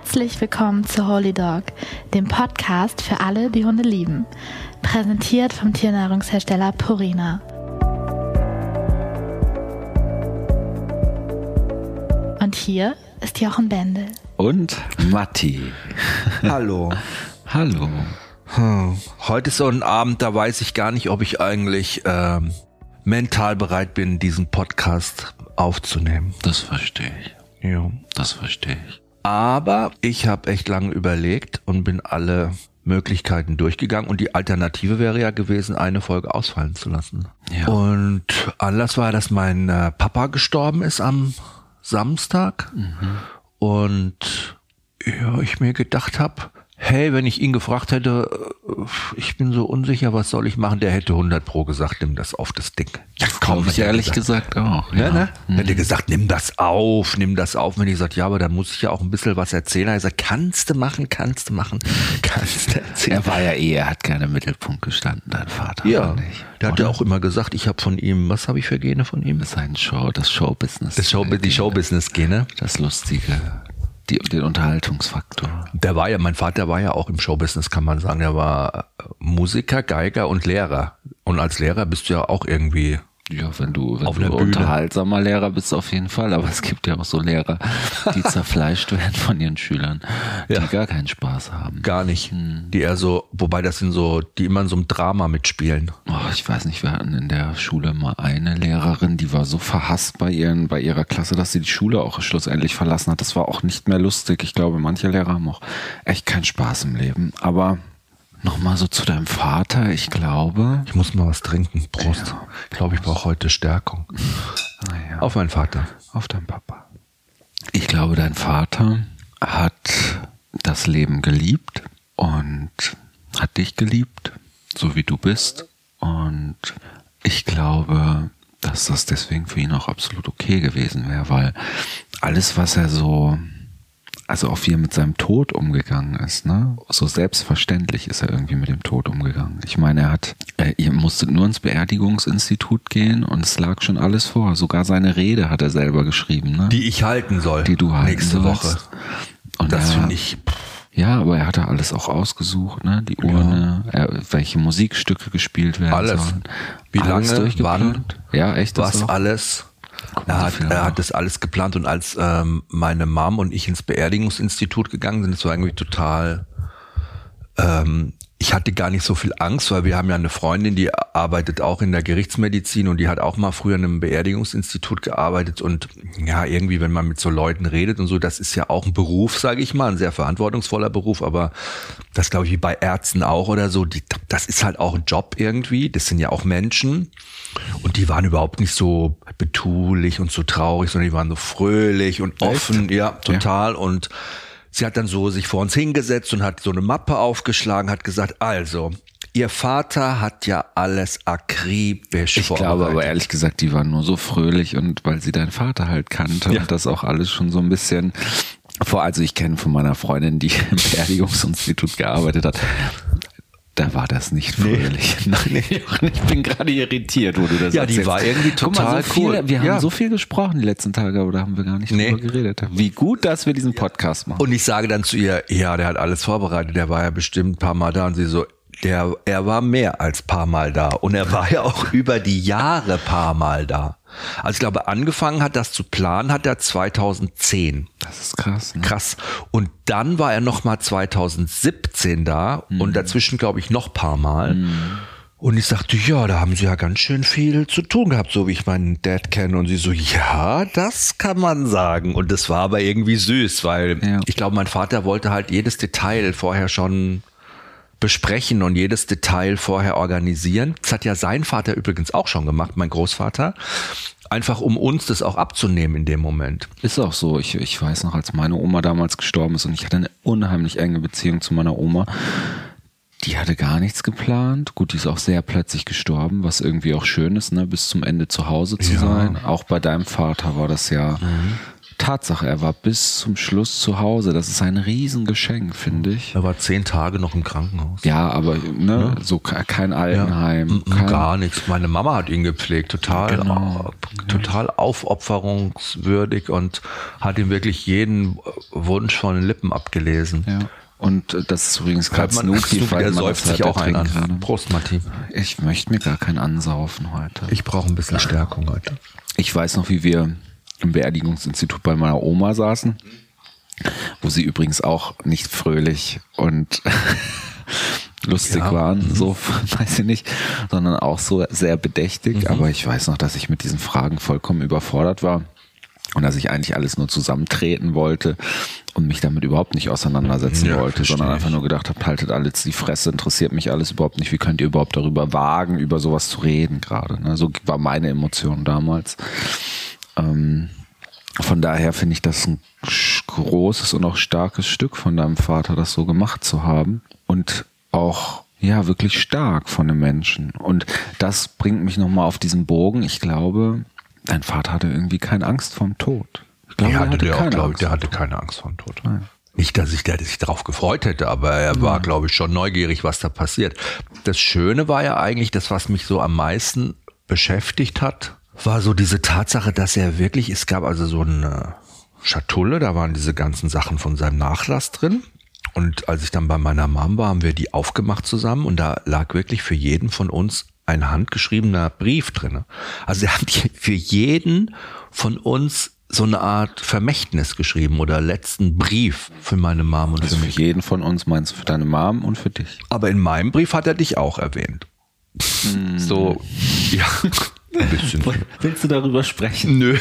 Herzlich willkommen zu Holy Dog, dem Podcast für alle, die Hunde lieben. Präsentiert vom Tiernahrungshersteller Purina. Und hier ist Jochen Bendel. Und Matti. Hallo. Hallo. Hm. Heute ist so ein Abend, da weiß ich gar nicht, ob ich eigentlich ähm, mental bereit bin, diesen Podcast aufzunehmen. Das verstehe ich. Ja. Das verstehe ich. Aber ich habe echt lange überlegt und bin alle Möglichkeiten durchgegangen und die Alternative wäre ja gewesen, eine Folge ausfallen zu lassen. Ja. Und Anlass war, dass mein äh, Papa gestorben ist am Samstag und ja, ich mir gedacht habe, hey, wenn ich ihn gefragt hätte, äh, ich bin so unsicher, was soll ich machen, der hätte 100 pro gesagt, nimm das auf das Ding. Ja, Glaube ich ehrlich gesagt auch. ja, ne? Hätte gesagt, nimm das auf, nimm das auf. Wenn ich gesagt, ja, aber da muss ich ja auch ein bisschen was erzählen. Er hat gesagt, kannst du machen, kannst du machen, kannst du erzählen. Er war ja eh, er hat gerne im Mittelpunkt gestanden, dein Vater. Ja, der hat ja auch immer gesagt, ich habe von ihm, was habe ich für Gene von ihm? sein Show, das Showbusiness. Das Show, die Showbusiness-Gene. Das Lustige, die, den Unterhaltungsfaktor. Der war ja, mein Vater war ja auch im Showbusiness, kann man sagen. Er war Musiker, Geiger und Lehrer. Und als Lehrer bist du ja auch irgendwie Ja, wenn du, wenn Auf du unterhaltsamer Lehrer bist, auf jeden Fall. Aber es gibt ja auch so Lehrer, die zerfleischt werden von ihren Schülern, die Ja. gar keinen Spaß haben. gar nicht. Die eher so, wobei das sind so, die immer in so einem Drama mitspielen. Oh, ich weiß nicht, wir hatten in der Schule mal eine Lehrerin, die war so verhasst bei ihren, bei ihrer Klasse, dass sie die Schule auch schlussendlich verlassen hat. Das war auch nicht mehr lustig. Ich glaube, manche Lehrer haben auch echt keinen Spaß im Leben. Aber nochmal so zu deinem Vater. Ich glaube, Ich muss mal was trinken. Prost. Ich glaube, ich brauche heute Stärkung. naja, Auf meinen Vater. auf deinen Papa. Ich glaube, dein Vater hat das Leben geliebt und hat dich geliebt, so wie du bist. Und ich glaube, dass das deswegen für ihn auch absolut okay gewesen wäre, weil alles, was er so, also auch wie er mit seinem Tod umgegangen ist, ne, so selbstverständlich ist er irgendwie mit dem Tod umgegangen. Ich meine, er hat, äh, ihr musstet nur ins Beerdigungsinstitut gehen und es lag schon alles vor. Sogar seine Rede hat er selber geschrieben, ne? Die ich halten soll. die du halten nächste sollst. Woche. Und Das finde ich. ja, aber er hatte alles auch ausgesucht, ne? Die Urne, er, welche Musikstücke gespielt werden Alles. sollen. Wie alles lange, durchgeplant. Ja, echt das Was alles. Er hat, er hat das alles geplant und als ähm, meine Mom und ich ins Beerdigungsinstitut gegangen sind, das war irgendwie total. Ähm, ich hatte gar nicht so viel Angst, weil wir haben ja eine Freundin, die arbeitet auch in der Gerichtsmedizin und die hat auch mal früher in einem Beerdigungsinstitut gearbeitet. Und ja, irgendwie, wenn man mit so Leuten redet und so, das ist ja auch ein Beruf, sage ich mal, ein sehr verantwortungsvoller Beruf, aber das glaube ich wie bei Ärzten auch oder so, die, das ist halt auch ein Job irgendwie, das sind ja auch Menschen. Und die waren überhaupt nicht so betulich und so traurig, sondern die waren so fröhlich und offen, ja, total. Und Sie hat dann so sich vor uns hingesetzt und hat so eine Mappe aufgeschlagen, hat gesagt, also, Ihr Vater hat ja alles akribisch Ich glaube aber ehrlich gesagt, die waren nur so fröhlich und weil sie deinen Vater halt kannte Ja. und das auch alles schon so ein bisschen vor, also ich kenne von meiner Freundin, die im Beerdigungsinstitut gearbeitet hat, da war das nicht fröhlich. Nein, ich bin gerade irritiert, wo du das Ja, die erzählst. war irgendwie Guck mal, total so viel, cool. Wir haben Ja. so viel gesprochen die letzten Tage, aber da haben wir gar nicht Nee. drüber geredet. Wie gut, dass wir diesen Podcast machen. Und ich sage dann zu ihr, ja, der hat alles vorbereitet, der war ja bestimmt ein paar Mal da und sie so, der, er war mehr als paar Mal da und er war ja auch über die Jahre paar Mal da. Also ich glaube, angefangen hat das zu planen, hat er 2010. das ist krass. Ne? Krass. Und dann war er noch mal 2017 da und dazwischen glaube ich noch paar Mal. Und ich sagte, ja, da haben sie ja ganz schön viel zu tun gehabt, so wie ich meinen Dad kenne. Und sie so, ja, das kann man sagen. Und das war aber irgendwie süß, weil Ja. ich glaube, mein Vater wollte halt jedes Detail vorher schon besprechen und jedes Detail vorher organisieren. Das hat ja sein Vater übrigens auch schon gemacht, mein Großvater. Einfach um uns das auch abzunehmen in dem Moment. Ist auch so. Ich, ich weiß noch, als meine Oma damals gestorben ist und ich hatte eine unheimlich enge Beziehung zu meiner Oma. Die hatte gar nichts geplant. Gut, die ist auch sehr plötzlich gestorben, was irgendwie auch schön ist, ne, bis zum Ende zu Hause zu Ja. sein. Auch bei deinem Vater war das ja Tatsache, er war bis zum Schluss zu Hause. Das ist ein Riesengeschenk, finde ich. Er war zehn Tage noch im Krankenhaus. Ja, aber ne, so ke- kein Altenheim. Mm, kein, Gar nichts. Meine Mama hat ihn gepflegt, total, Genau. total aufopferungswürdig und hat ihm wirklich jeden Wunsch von den Lippen abgelesen. Ja. Und das ist übrigens gerade Snoopy, der säuft sich auch an. kann. Prost, Martin. Ich möchte mir gar keinen ansaufen heute. Ich brauche ein bisschen Stärkung heute. Ich weiß noch, wie wir im Beerdigungsinstitut bei meiner Oma saßen, wo sie übrigens auch nicht fröhlich und lustig Ja. waren, so weiß ich nicht, sondern auch so sehr bedächtig. Aber ich weiß noch, dass ich mit diesen Fragen vollkommen überfordert war und dass ich eigentlich alles nur zusammentreten wollte und mich damit überhaupt nicht auseinandersetzen Ja, wollte, sondern einfach nur gedacht habe, haltet alles die Fresse, interessiert mich alles überhaupt nicht. Wie könnt ihr überhaupt darüber wagen, über sowas zu reden gerade? Ne? So war meine Emotion damals. Ähm, von daher finde ich das ein großes und auch starkes Stück von deinem Vater, das so gemacht zu haben. Und auch, ja, wirklich stark von dem Menschen. Und das bringt mich nochmal auf diesen Bogen. Ich glaube, dein Vater hatte irgendwie keine Angst vorm Tod. Ich glaube, Der er hatte, der auch, keine glaube ich, Angst. der hatte keine Angst vor dem Tod. Nicht, dass ich sich darauf gefreut hätte, aber er war, glaube ich, schon neugierig, was da passiert. Das Schöne war ja eigentlich, das, was mich so am meisten beschäftigt hat, war so diese Tatsache, dass er wirklich, es gab also so eine Schatulle, da waren diese ganzen Sachen von seinem Nachlass drin. Und als ich dann bei meiner Mom war, haben wir die aufgemacht zusammen und da lag wirklich für jeden von uns ein handgeschriebener Brief drin. Also er hat für jeden von uns so eine Art Vermächtnis geschrieben oder letzten Brief für meine Mom und Also für für mich. jeden von uns meinst du für deine Mom und für dich. Aber in meinem Brief hat er dich auch erwähnt. So, ja, ein bisschen. Willst du darüber sprechen? Nö.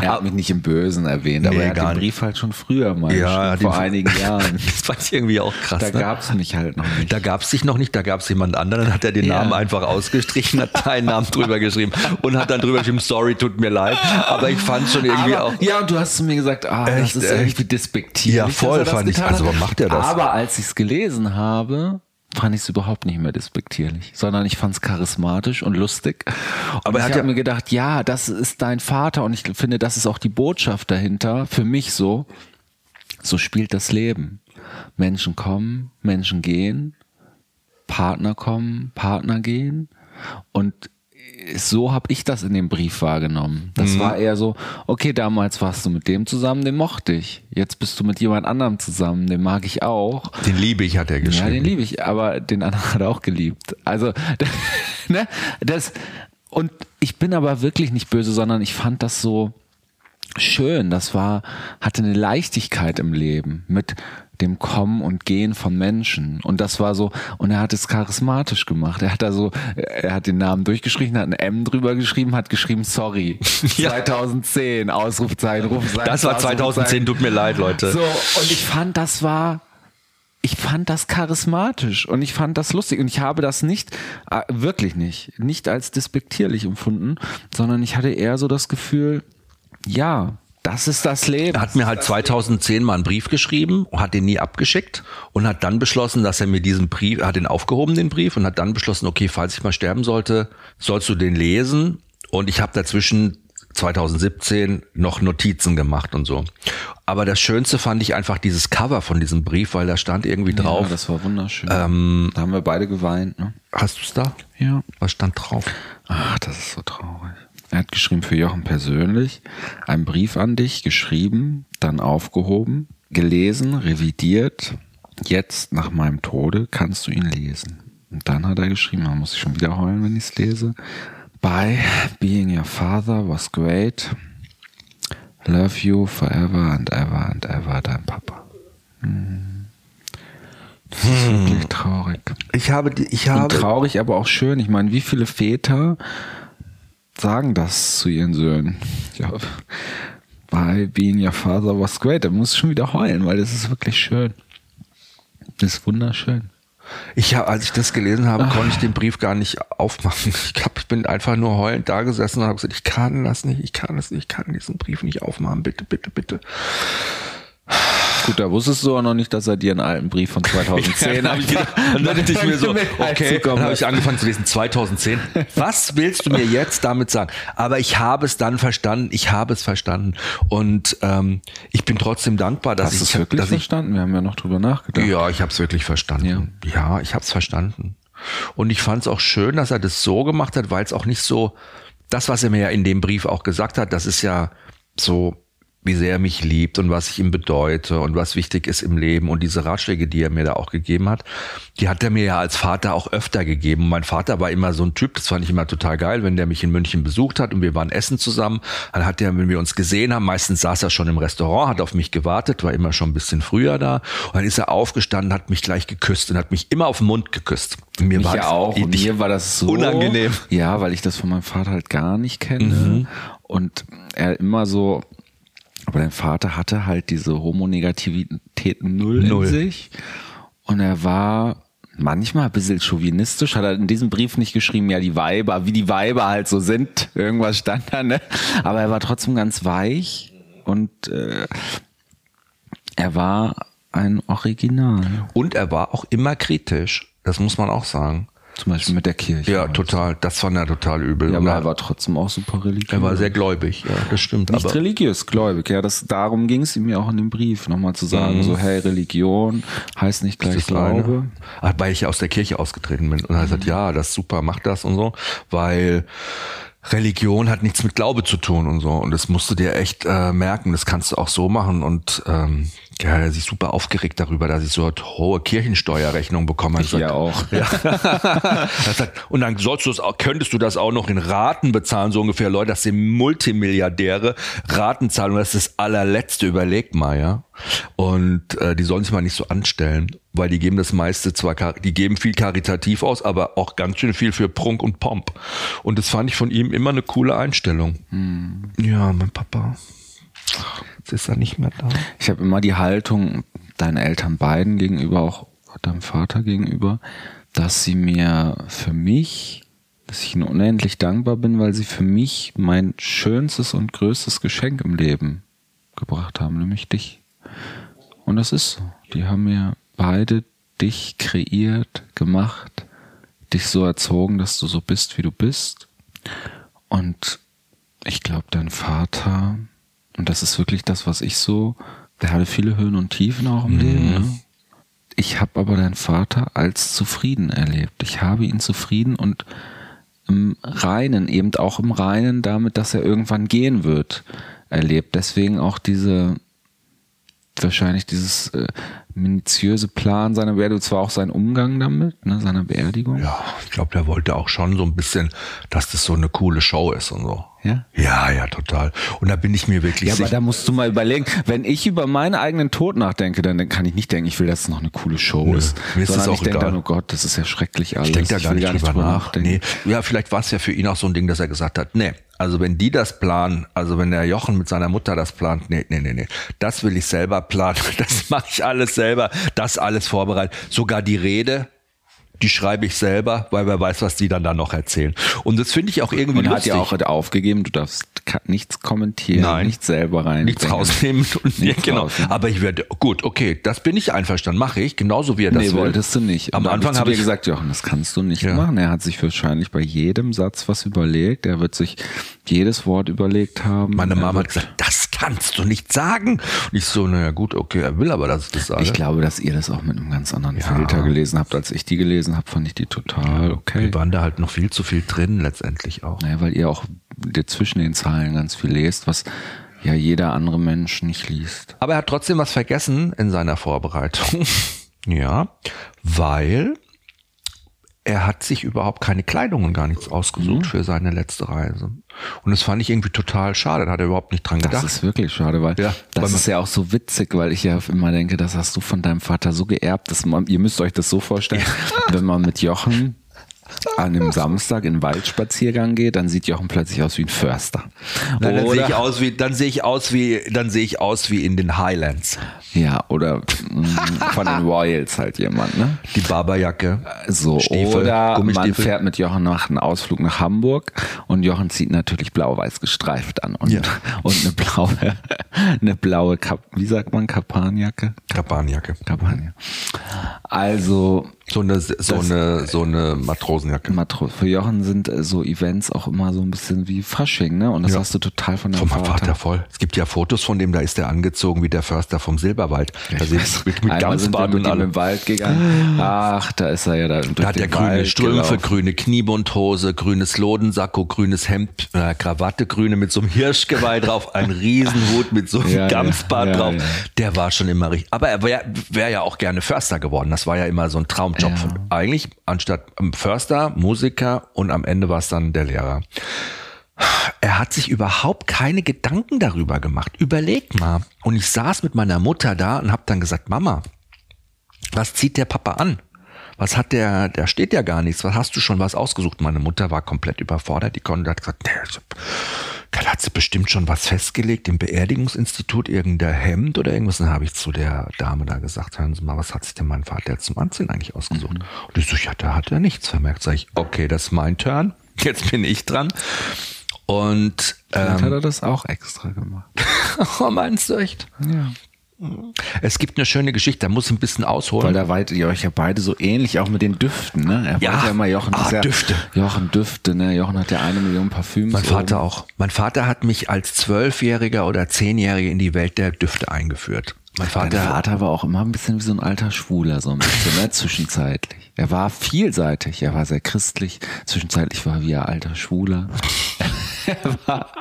Er hat mich nicht im Bösen erwähnt, aber Nee, er hat den nicht. Brief halt schon früher mal Ja, vor einigen Jahren. Das fand ich irgendwie auch krass. Da ne? gab es mich halt noch nicht. Da gab es dich noch nicht, da gab es jemand anderen, dann hat er den Ja. Namen einfach ausgestrichen, hat deinen Namen drüber geschrieben und hat dann drüber geschrieben, sorry, tut mir leid. Aber ich fand schon irgendwie aber, auch. Ja, und du hast zu mir gesagt, ah, Echt, das ist echt? irgendwie despektierlich. Ja, voll, fand ich. Also, warum macht er das? Aber als ich es gelesen habe, fand ich es überhaupt nicht mehr despektierlich, sondern ich fand es charismatisch und lustig. Und Aber er ich hat habe ja- mir gedacht, ja, das ist dein Vater und ich finde, das ist auch die Botschaft dahinter, für mich so. So spielt das Leben. Menschen kommen, Menschen gehen, Partner kommen, Partner gehen. Und so habe ich das in dem Brief wahrgenommen. Das war eher so, okay, damals warst du mit dem zusammen, den mochte ich. Jetzt bist du mit jemand anderem zusammen, den mag ich auch. Den liebe ich, hat er Ja, geschrieben. den liebe ich, aber den anderen hat er auch geliebt. Also, ne, das, und ich bin aber wirklich nicht böse, sondern ich fand das so schön. Das war, hatte eine Leichtigkeit im Leben mit dem Kommen und Gehen von Menschen. Und das war so, und er hat es charismatisch gemacht. Er hat da so, er hat den Namen durchgeschrieben, hat ein M drüber geschrieben, hat geschrieben, sorry. Ja. 2010, Ausrufzeichen, Rufzeichen. das war 2010, tut mir leid, Leute. So, und ich fand, das war, ich fand das charismatisch und ich fand das lustig und ich habe das nicht, äh, wirklich nicht, nicht als despektierlich empfunden, sondern ich hatte eher so das Gefühl, ja, das ist das Leben. Er hat mir halt 2010 mal einen Brief geschrieben, hat den nie abgeschickt und hat dann beschlossen, dass er mir diesen Brief, hat den aufgehoben, den Brief, und hat dann beschlossen, okay, falls ich mal sterben sollte, sollst du den lesen. Und ich habe dazwischen 2017 noch Notizen gemacht und so. Aber das Schönste fand ich einfach dieses Cover von diesem Brief, weil da stand irgendwie ja, drauf. das war wunderschön. da haben wir beide geweint. Ne? Hast du es da? Ja. Was stand drauf? Ach, das ist so traurig. Er hat geschrieben für Jochen persönlich, einen Brief an dich, geschrieben, dann aufgehoben, gelesen, revidiert. Jetzt, nach meinem Tode, kannst du ihn lesen. Und dann hat er geschrieben, man muss ich schon wieder heulen, wenn ich es lese. By being your father was great. Love you forever and ever and ever, dein Papa. Hm. Das ist wirklich traurig. Ich habe, die- ich Und habe, traurig, aber auch schön. Ich meine, wie viele Väter sagen das zu ihren Söhnen? Ja, by being your father was great. Da muss schon wieder heulen, weil das ist wirklich schön. Das ist wunderschön. Ich habe, als ich das gelesen habe, konnte ich den Brief gar nicht aufmachen. Ich, hab, ich bin einfach nur heulend da gesessen und habe gesagt, ich kann das nicht, ich kann das nicht, ich kann diesen Brief nicht aufmachen, bitte, bitte, bitte. Gut, da wusstest du auch noch nicht, dass er dir einen alten Brief von 2010 habe ich gedacht. Dann dachte ich mir so, okay, dann habe ich angefangen zu lesen, 2010. Was willst du mir jetzt damit sagen? Aber ich habe es dann verstanden, ich habe es verstanden. Und ähm, ich bin trotzdem dankbar, dass Hast du ich es wirklich dass verstanden? Wir haben ja noch drüber nachgedacht. Ja, ich habe es wirklich verstanden. Ja, ja ich habe es verstanden. Und ich fand es auch schön, dass er das so gemacht hat, weil es auch nicht so, das, was er mir ja in dem Brief auch gesagt hat, das ist ja so wie sehr er mich liebt und was ich ihm bedeute und was wichtig ist im Leben und diese Ratschläge, die er mir da auch gegeben hat, die hat er mir ja als Vater auch öfter gegeben. mein Vater war immer so ein Typ, das fand ich immer total geil, wenn der mich in München besucht hat und wir waren essen zusammen, dann hat er, wenn wir uns gesehen haben, meistens saß er schon im Restaurant, hat auf mich gewartet, war immer schon ein bisschen früher da und dann ist er aufgestanden, hat mich gleich geküsst und hat mich immer auf den Mund geküsst. Und mir mich war ja auch. Und mir war das so unangenehm. Ja, weil ich das von meinem Vater halt gar nicht kenne. Mhm. Und er immer so, aber dein Vater hatte halt diese Homonegativität null, null. in sich. Und er war manchmal ein bisschen chauvinistisch, hat er in diesem Brief nicht geschrieben, ja, die Weiber, wie die Weiber halt so sind. Irgendwas stand da, ne? Aber er war trotzdem ganz weich und äh, er war ein Original. Und er war auch immer kritisch. Das muss man auch sagen. Zum Beispiel mit der Kirche. Ja, total. Das fand er total übel. Ja, aber er war trotzdem auch super religiös. Er war sehr gläubig, ja, das stimmt. Nicht aber religiös, gläubig. Ja, das, darum ging es ihm ja auch in dem Brief, nochmal zu sagen, mhm. so, hey, Religion heißt nicht gleich Glaube. Ach, weil ich ja aus der Kirche ausgetreten bin. Und er mhm. hat gesagt, ja, das ist super, mach das und so, weil Religion hat nichts mit Glaube zu tun und so. Und das musst du dir echt äh, merken. Das kannst du auch so machen. Und ähm, ja, er sich super aufgeregt darüber, dass ich so eine hohe Kirchensteuerrechnung bekomme. Ich ja auch. Ja. sagt, und dann sollst du das könntest du das auch noch in Raten bezahlen, so ungefähr. Leute, das sind Multimilliardäre. Ratenzahlung, das ist das allerletzte. Überleg mal, ja. Und äh, die sollen sich mal nicht so anstellen, weil die geben das meiste zwar, die geben viel karitativ aus, aber auch ganz schön viel für Prunk und Pomp. Und das fand ich von ihm immer eine coole Einstellung. Hm. Ja, mein Papa. Jetzt ist er nicht mehr da. Ich habe immer die Haltung deinen Eltern beiden gegenüber, auch deinem Vater gegenüber, dass sie mir für mich, dass ich ihnen unendlich dankbar bin, weil sie für mich mein schönstes und größtes Geschenk im Leben gebracht haben, nämlich dich. Und das ist so. Die haben mir beide dich kreiert, gemacht, dich so erzogen, dass du so bist, wie du bist. Und ich glaube, dein Vater und das ist wirklich das, was ich so, der hatte viele Höhen und Tiefen auch im mhm. Leben. Ne? Ich habe aber deinen Vater als zufrieden erlebt. Ich habe ihn zufrieden und im Reinen, eben auch im Reinen damit, dass er irgendwann gehen wird, erlebt. Deswegen auch diese, wahrscheinlich dieses äh, minutiöse Plan seiner Beerdigung, zwar auch sein Umgang damit, ne, seiner Beerdigung. Ja, ich glaube, der wollte auch schon so ein bisschen, dass das so eine coole Show ist und so. Ja? Ja, ja, total. Und da bin ich mir wirklich ja, sicher. aber da musst du mal überlegen, wenn ich über meinen eigenen Tod nachdenke, dann kann ich nicht denken, ich will, dass es noch eine coole Show Nö, ist. Mir ist das auch ich denke dann, oh Gott, das ist ja schrecklich alles. Ich denke da gar, nicht, gar nicht drüber nach. Nee. Ja, vielleicht war es ja für ihn auch so ein Ding, dass er gesagt hat, nee, also wenn die das planen, also wenn der Jochen mit seiner Mutter das plant, nee, nee, nee, nee, das will ich selber planen, das mache ich alles selber, das alles vorbereitet. Sogar die Rede, die schreibe ich selber, weil wer weiß, was die dann da noch erzählen. Und das finde ich auch irgendwie und lustig. hat ja auch aufgegeben, du darfst nichts kommentieren, Nein, nichts selber rein. Nichts rausnehmen. Und, nichts genau. Rausnehmen. Aber ich werde, gut, okay, das bin ich einverstanden, mache ich, genauso wie er das nee, will. wolltest du nicht. Am Anfang habe ich gesagt, Jochen, das kannst du nicht ja. machen. Er hat sich wahrscheinlich bei jedem Satz was überlegt. Er wird sich jedes Wort überlegt haben. Meine Mama hat gesagt, das kannst du nicht sagen. Und ich so, naja gut, okay, er will aber, dass ich das sage. Ich glaube, dass ihr das auch mit einem ganz anderen ja. Filter gelesen habt, als ich die gelesen habe, fand ich die total okay. Wir waren da halt noch viel zu viel drin, letztendlich auch. Naja, weil ihr auch zwischen den Zeilen ganz viel lest, was ja jeder andere Mensch nicht liest. Aber er hat trotzdem was vergessen in seiner Vorbereitung. ja, weil er hat sich überhaupt keine Kleidung und gar nichts ausgesucht mhm. für seine letzte Reise. Und das fand ich irgendwie total schade. Da hat er überhaupt nicht dran gedacht. Das ist wirklich schade, weil ja, das weil ist ja auch so witzig, weil ich ja immer denke, das hast du von deinem Vater so geerbt, dass man, ihr müsst euch das so vorstellen, wenn man mit Jochen an einem Samstag in den Waldspaziergang geht, dann sieht Jochen plötzlich aus wie ein Förster. Nein, dann sehe ich aus wie, dann sehe ich aus wie, dann sehe ich aus wie in den Highlands. Ja, oder mh, von den Royals halt jemand, ne? Die Barberjacke. So, Stiefel, oder man fährt mit Jochen nach einem Ausflug nach Hamburg und Jochen zieht natürlich blau-weiß gestreift an und, Ja. und eine blaue, eine blaue, Kap, wie sagt man, Kapanjacke? Kapanjacke. Kampagner. Also So eine, so Das- eine, so eine Matrosenjacke. Matro für Jochen sind äh, so Events auch immer so ein bisschen wie Fasching, ne? Und das Ja. hast du total von Von deinem meinem Vater voll. Es gibt ja Fotos von dem, da ist der angezogen wie der Förster vom Silberwald. Da ich mit, mit Gamsbart und allem. im Wald gegangen. Ach, da ist er ja da. Da hat er grüne Wald Strümpfe, gelaufen. grüne Kniebundhose, grünes Lodensacko, grünes Hemd, äh, Krawatte, grüne mit so einem Hirschgeweih drauf, ein Riesenhut mit so einem Ja. Gamsbart Ja, drauf. Der war schon immer richtig. Aber er wäre wär ja auch gerne Förster geworden. Das war ja immer so ein Traumjob. Ja. Eigentlich anstatt ähm, Förster, Musiker und am Ende war es dann der Lehrer. Er hat sich überhaupt keine Gedanken darüber gemacht. Überleg mal. Und ich saß mit meiner Mutter da und habe dann gesagt, Mama, was zieht der Papa an? Was hat der, der steht ja gar nichts. Was hast du schon was ausgesucht? Meine Mutter war komplett überfordert. Die konnte, hat gesagt, der hat sich bestimmt schon was festgelegt im Beerdigungsinstitut, irgendein Hemd oder irgendwas. Dann habe ich zu der Dame da gesagt, hören Sie mal, was hat sich denn mein Vater jetzt zum Anziehen eigentlich ausgesucht? Und ich so, ja, da hat er nichts vermerkt. Sag ich, okay, das ist mein Turn. Jetzt bin ich dran. Und Vielleicht ähm, hat er das auch extra gemacht. oh, meinst du echt? Ja. Es gibt eine schöne Geschichte, da muss ich ein bisschen ausholen. Weil da wart ihr euch ja beide so ähnlich, auch mit den Düften, ne? Er Ja. ja immer Jochen. Ah, ja, Düfte. Jochen Düfte, ne? Jochen hat ja eine Million Parfüms. Mein Vater oben. auch. Mein Vater hat mich als Zwölfjähriger oder Zehnjähriger in die Welt der Düfte eingeführt. Mein Dein Vater, Vater war auch immer ein bisschen wie so ein alter Schwuler, so ein bisschen, ne? Zwischenzeitlich. Er war vielseitig, er war sehr christlich. Zwischenzeitlich war er wie ein alter Schwuler. er, war,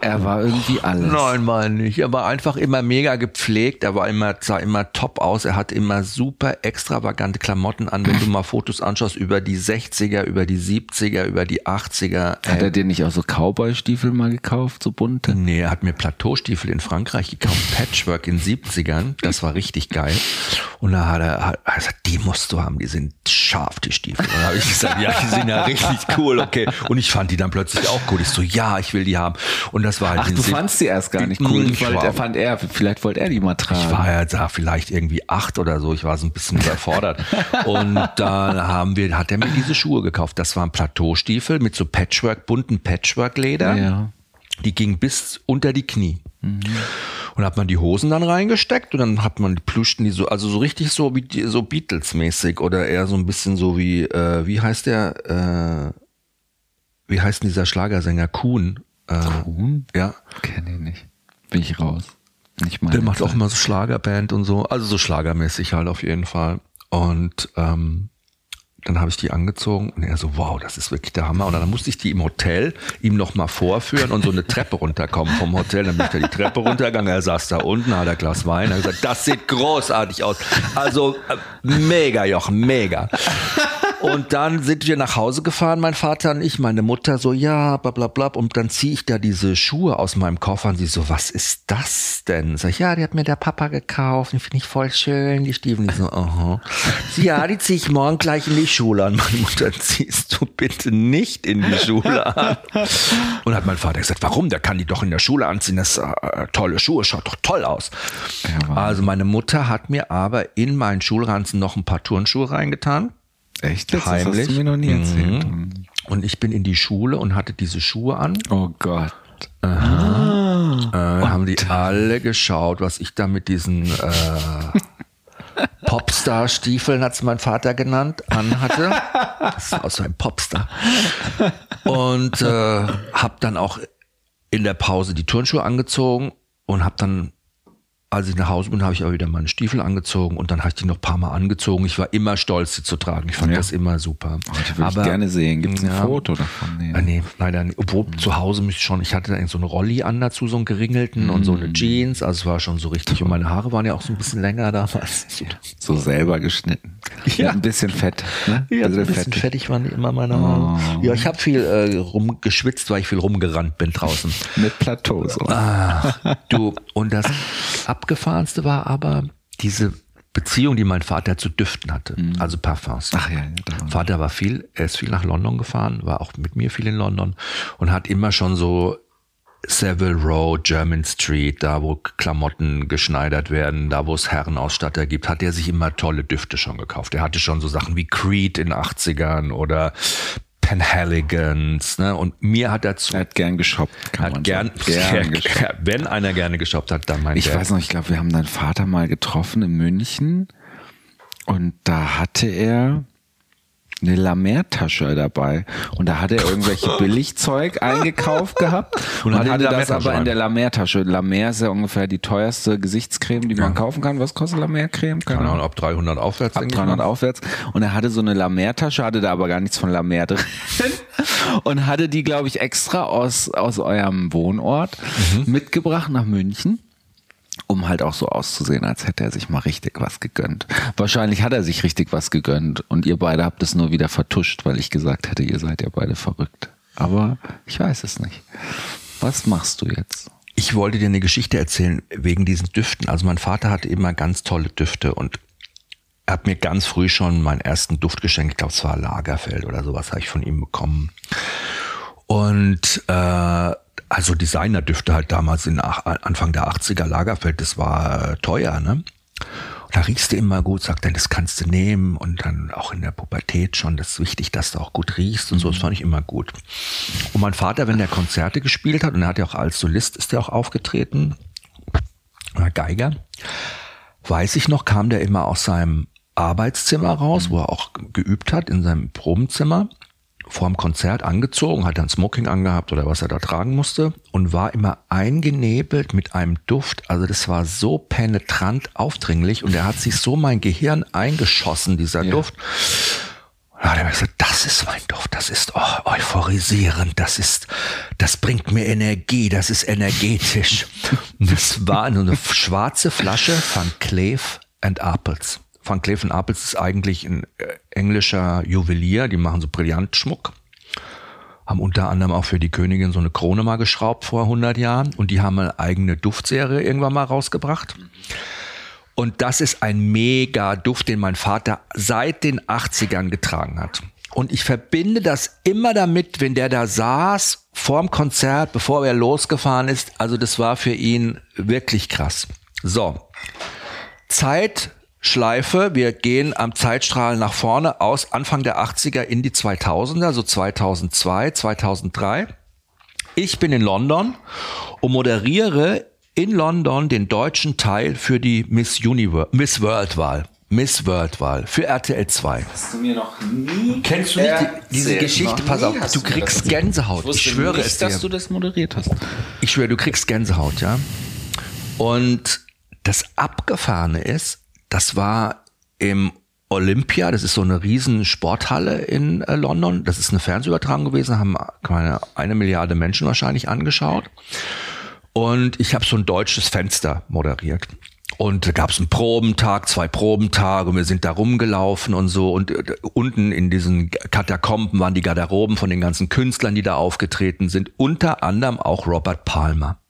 er war irgendwie alles. Nein, mal nicht. Er war einfach immer mega gepflegt. Er war immer, sah immer top aus. Er hatte immer super extravagante Klamotten an. Wenn du mal Fotos anschaust über die 60er, über die 70er, über die 80er. Hat er dir nicht auch so Cowboy-Stiefel mal gekauft, so bunte? Nee, er hat mir Plateaustiefel in Frankreich gekauft, Patchwork in 70ern. Das war richtig geil. Und da hat er, hat er gesagt, die musst du haben, die sind scharf, die Stiefel. Und dann habe ich gesagt, ja, die sind ja richtig cool, okay. Und ich fand die dann plötzlich auch cool. Ich so, ja, ich will die haben. Und das war halt Ach, du sieb- fandst die erst gar nicht cool. Mm, ich war- er fand er, vielleicht wollte er die mal tragen. ich war ja da vielleicht irgendwie acht oder so. Ich war so ein bisschen überfordert. Und dann haben wir, hat er mir diese Schuhe gekauft. Das waren Plateaustiefel mit so Patchwork, bunten Patchwork-Leder. Ja. Die ging bis unter die Knie. Und hat man die Hosen dann reingesteckt und dann hat man die Plüschten, die so, also so richtig so wie die, so Beatles-mäßig oder eher so ein bisschen so wie, äh, wie heißt der, äh, wie heißt denn dieser Schlagersänger? Kuhn. Äh, Kuhn? Ja. Kenn ich nicht. Bin ich raus. Nicht mal. Der macht auch immer so Schlagerband und so, also so schlagermäßig halt auf jeden Fall. Und ähm, dann habe ich die angezogen und er so, wow, das ist wirklich der Hammer. Und dann musste ich die im Hotel ihm nochmal vorführen und so eine Treppe runterkommen vom Hotel. Dann bin ich da die Treppe runtergegangen, er saß da unten, hat ein Glas Wein, hat gesagt, das sieht großartig aus. Also äh, mega, Jochen, mega. Und dann sind wir nach Hause gefahren, mein Vater und ich, meine Mutter so, ja, bla bla bla. Und dann ziehe ich da diese Schuhe aus meinem Koffer und sie so, was ist das denn? Sag ich, ja, die hat mir der Papa gekauft, die finde ich voll schön, die Stiefel. Die so, aha. Sie, ja, die ziehe ich morgen gleich in die Schule an. Meine Mutter, ziehst du bitte nicht in die Schule an. Und hat mein Vater gesagt, warum? Der kann die doch in der Schule anziehen, das ist, äh, tolle Schuhe, schaut doch toll aus. Ja, also meine Mutter hat mir aber in meinen Schulranzen noch ein paar Turnschuhe reingetan. Echt? Das Heimlich. hast du mir noch nie erzählt. Und ich bin in die Schule und hatte diese Schuhe an. Oh Gott. Äh, haben die alle geschaut, was ich da mit diesen äh, Popstar-Stiefeln, hat's mein Vater genannt, anhatte. Das ist aus so ein Popstar. Und äh, hab dann auch in der Pause die Turnschuhe angezogen und hab dann als ich nach Hause bin, habe ich aber wieder meine Stiefel angezogen und dann habe ich die noch ein paar Mal angezogen. Ich war immer stolz, sie zu tragen. Ich fand Ja. das immer super. Oh, die würde ich gerne sehen. Gibt es ein Ja. Foto davon? Nee. Ah, nee, leider nicht. Obwohl zu Hause müsste ich schon, ich hatte da so eine Rolli an dazu, so einen geringelten und so eine Jeans. Also es war schon so richtig. Und meine Haare waren ja auch so ein bisschen länger damals. So selber geschnitten. Ja. Mit ein bisschen Fett. Ne? Ja, so ein Also bisschen fettig. fettig waren immer meine Haare. Ja, ich habe viel äh, rumgeschwitzt, weil ich viel rumgerannt bin draußen. Mit Plateau. So. Ah, du, und das Abgefahrenste war aber diese Beziehung, die mein Vater zu Düften hatte, Mhm. also Parfums. Ach ja, ja, Vater war viel, er ist viel nach London gefahren, war auch mit mir viel in London und hat immer schon so Savile Row, German Street, da wo Klamotten geschneidert werden, da wo es Herrenausstatter gibt, hat er sich immer tolle Düfte schon gekauft. Er hatte schon so Sachen wie Creed in den 80ern oder Penhaligans, ne? Und mir hat er zu, er hat gern geshoppt, kann man hat gern, sagen. Gern geshoppt. wenn einer gerne geshoppt hat, dann mein Ich der. weiß noch, ich glaube, wir haben deinen Vater mal getroffen in München und da hatte er eine Lamer-Tasche dabei und da hat er irgendwelche Billigzeug eingekauft gehabt und, Und hat hatte das aber in der Lamer-Tasche. Lamer ist ja ungefähr die teuerste Gesichtscreme, die man kaufen kann. Was kostet Lamer-Creme? Keine Ahnung, ob 300 aufwärts. ab denke ich 300 mal. aufwärts. Und er hatte so eine Lamer-Tasche, hatte da aber gar nichts von Lamer drin. Und hatte die, glaube ich, extra aus, aus eurem Wohnort Mhm. mitgebracht nach München. Um halt auch so auszusehen, als hätte er sich mal richtig was gegönnt. Wahrscheinlich hat er sich richtig was gegönnt und ihr beide habt es nur wieder vertuscht, weil ich gesagt hätte, ihr seid ja beide verrückt. Aber ich weiß es nicht. Was machst du jetzt? Ich wollte dir eine Geschichte erzählen wegen diesen Düften. Also mein Vater hatte immer ganz tolle Düfte und er hat mir ganz früh schon meinen ersten Duft geschenkt. Ich glaube, es war Lagerfeld oder sowas habe ich von ihm bekommen. Und äh, also Designerdüfte halt damals in Anfang der 80er Lagerfeld, das war äh, teuer, ne? Und da riechst du immer gut, sagt er, das kannst du nehmen und dann auch in der Pubertät schon, das ist wichtig, dass du auch gut riechst und so, das fand ich immer gut. Und mein Vater, wenn der Konzerte gespielt hat, und er hat ja auch als Solist, ist er auch aufgetreten, oder Geiger, weiß ich noch, kam der immer aus seinem Arbeitszimmer raus, wo er auch geübt hat, in seinem Probenzimmer, vor dem Konzert angezogen, hat dann Smoking angehabt oder was er da tragen musste und war immer eingenebelt mit einem Duft. Also das war so penetrant aufdringlich und er hat sich so mein Gehirn eingeschossen, dieser Duft. Da hat er mir gesagt, das ist mein Duft, das ist oh, euphorisierend, das ist, das bringt mir Energie, das ist energetisch. Das war eine schwarze Flasche von Cleve and Apples. Van Cleef Appels ist eigentlich ein äh, englischer Juwelier, die machen so Brillantschmuck. Haben unter anderem auch für die Königin so eine Krone mal geschraubt vor 100 Jahren und die haben eine eigene Duftserie irgendwann mal rausgebracht. Und das ist ein mega Duft, den mein Vater seit den 80ern getragen hat. Und ich verbinde das immer damit, wenn der da saß, vorm Konzert, bevor er losgefahren ist. Also das war für ihn wirklich krass. So. Zeitschleife. Wir gehen am Zeitstrahl nach vorne aus Anfang der 80er in die 2000er, so 2002, 2003. Ich bin in London und moderiere in London den deutschen Teil für die Miss Universe, Miss World Wahl. Miss World Wahl für RTL 2. Hast du mir noch nie Kennst du nicht die, diese Geschichte? Pass auf, du kriegst Gänsehaut. Ich schwöre es dir. dass du das moderiert hast. Ich schwöre, du kriegst Gänsehaut, ja. Und das Abgefahrene ist, das war im Olympia, das ist so eine riesen Sporthalle in äh, London. Das ist eine Fernsehübertragung gewesen, haben keine eine Milliarde Menschen wahrscheinlich angeschaut. Und ich habe so ein deutsches Fenster moderiert. Und da gab es einen Probentag, zwei Probentage und wir sind da rumgelaufen und so. Und äh, unten in diesen Katakomben waren die Garderoben von den ganzen Künstlern, die da aufgetreten sind. Unter anderem auch Robert Palmer.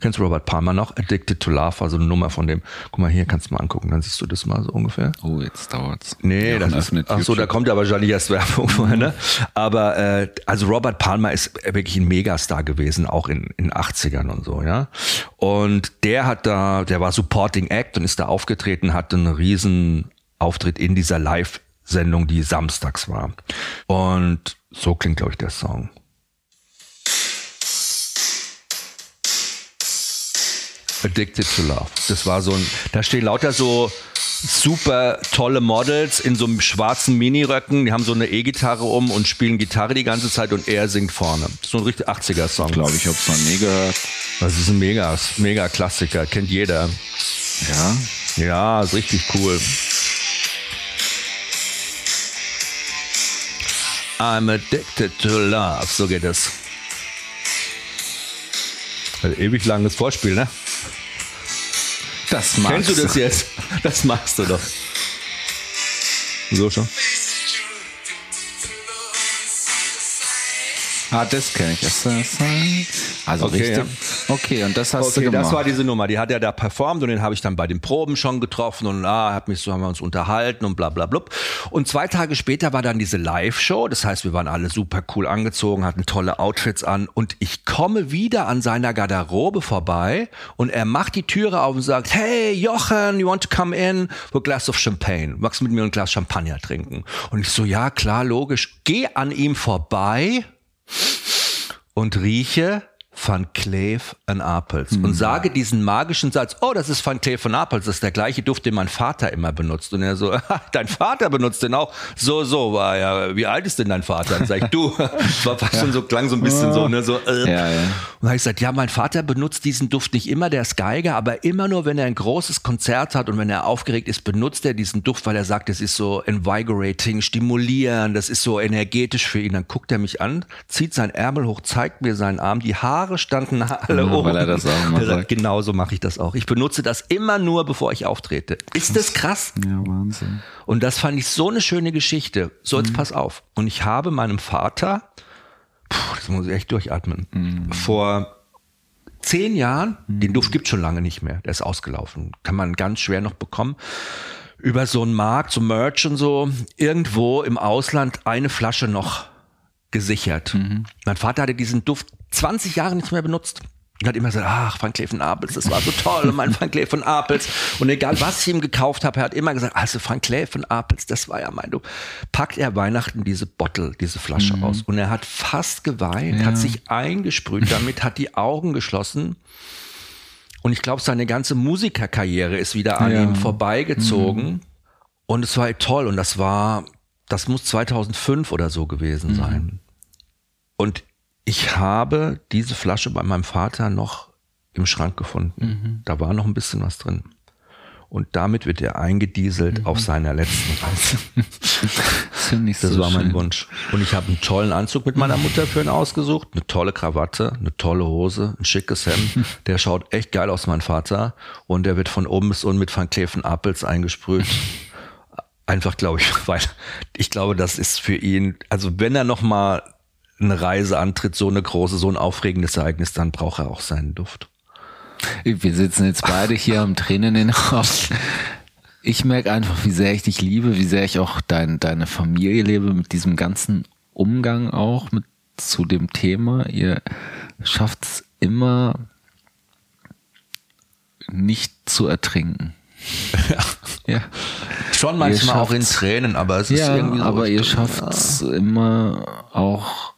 Kennst du Robert Palmer noch? Addicted to Love, also eine Nummer von dem. Guck mal hier, kannst du mal angucken, dann siehst du das mal so ungefähr. Oh, jetzt dauert's. Nee, Jochen das ist, ach so, da kommt ja wahrscheinlich erst Werbung vorher, ne? Aber äh, also Robert Palmer ist wirklich ein Megastar gewesen, auch in in 80ern und so, ja. Und der hat da, der war Supporting Act und ist da aufgetreten, hatte einen riesen Auftritt in dieser Live-Sendung, die samstags war. Und so klingt, glaube ich, der Song. Addicted to Love. Das war so ein, da stehen lauter so super tolle Models in so einem schwarzen Miniröcken, die haben so eine E-Gitarre um und spielen Gitarre die ganze Zeit und er singt vorne. So ein richtig 80er-Song. Glaube ich, hab's noch nie gehört. Das ist ein mega, mega Klassiker, kennt jeder. Ja. Ja, ist richtig cool. I'm addicted to love, so geht es. Also ewig langes Vorspiel, ne? Das magst Kennst du das jetzt? Das machst du doch. So schon. Ah, das kenne ich. Also Okay, richtig, ja. Okay, und das hast okay, du gemacht. das war diese Nummer. Die hat er da performt und den habe ich dann bei den Proben schon getroffen und ah, hat mich so haben wir uns unterhalten und bla bla blub. Und zwei Tage später war dann diese Live-Show. Das heißt, wir waren alle super cool angezogen, hatten tolle Outfits an und ich komme wieder an seiner Garderobe vorbei und er macht die Türe auf und sagt, hey Jochen, you want to come in for a glass of champagne? Magst du mit mir ein Glas Champagner trinken? Und ich so, ja klar, logisch. Geh an ihm vorbei und rieche Van Cleef Apels und sage diesen magischen Satz, oh, das ist Van Cleef Apels, das ist der gleiche Duft, den mein Vater immer benutzt. Und er so, dein Vater benutzt den auch? So, so, war ja, wie alt ist denn dein Vater? Und sag ich, du, war fast schon so, klang so ein bisschen so, ne, so, äh. Ja, ja. Und dann habe ich gesagt, ja, mein Vater benutzt diesen Duft nicht immer, der ist Geiger, aber immer nur, wenn er ein großes Konzert hat und wenn er aufgeregt ist, benutzt er diesen Duft, weil er sagt, das ist so invigorating, stimulierend, das ist so energetisch für ihn. Dann guckt er mich an, zieht sein Ärmel hoch, zeigt mir seinen Arm, die Haare standen alle Ja, oben. weil er das auch Er sagt. Genau so mache ich das auch. Ich benutze das immer nur, bevor ich auftrete. Ist das krass? Ja, Wahnsinn. Und das fand ich so eine schöne Geschichte. So, Mhm. jetzt pass auf. Und ich habe meinem Vater, puh, das muss ich echt durchatmen, Mhm. vor zehn Jahren, den Duft gibt schon lange nicht mehr, der ist ausgelaufen, kann man ganz schwer noch bekommen, über so einen Markt, so Merch und so, irgendwo im Ausland eine Flasche noch gesichert. Mhm. Mein Vater hatte diesen Duft 20 Jahre nicht mehr benutzt. Und hat immer gesagt, ach, Van Cleef Apels, das war so toll, und mein Van Cleef Apels. Und egal, was ich ihm gekauft habe, er hat immer gesagt, also Van Cleef Apels, das war ja mein Du. Packt er Weihnachten diese Bottle, diese Flasche aus. Und er hat fast geweint, Ja. hat sich eingesprüht damit, hat die Augen geschlossen. Und ich glaube, seine ganze Musikerkarriere ist wieder an Ja. ihm vorbeigezogen. Und es war toll. Und das war, das muss 2005 oder so gewesen sein. Und ich habe diese Flasche bei meinem Vater noch im Schrank gefunden. Da war noch ein bisschen was drin. Und damit wird er eingedieselt auf seiner letzten Reise. Das Das so war mein schön. Wunsch. Und ich habe einen tollen Anzug mit meiner Mutter für ihn ausgesucht, eine tolle Krawatte, eine tolle Hose, ein schickes Hemd. Der schaut echt geil aus, mein Vater. Und der wird von oben bis unten mit Van Cleef Appels eingesprüht. Einfach, glaube ich, weil ich glaube, das ist für ihn, also wenn er noch mal eine Reise antritt, so eine große, so ein aufregendes Ereignis, dann braucht er auch seinen Duft. Wir sitzen jetzt beide hier am Tränen in den Augen. Ich merke einfach, wie sehr ich dich liebe, wie sehr ich auch dein, deine Familie liebe, mit diesem ganzen Umgang auch mit zu dem Thema. Ihr schafft es immer nicht zu ertrinken. Ja. Schon manchmal auch in. Tränen, aber es ist Ja, irgendwie so. aber ihr schafft es immer auch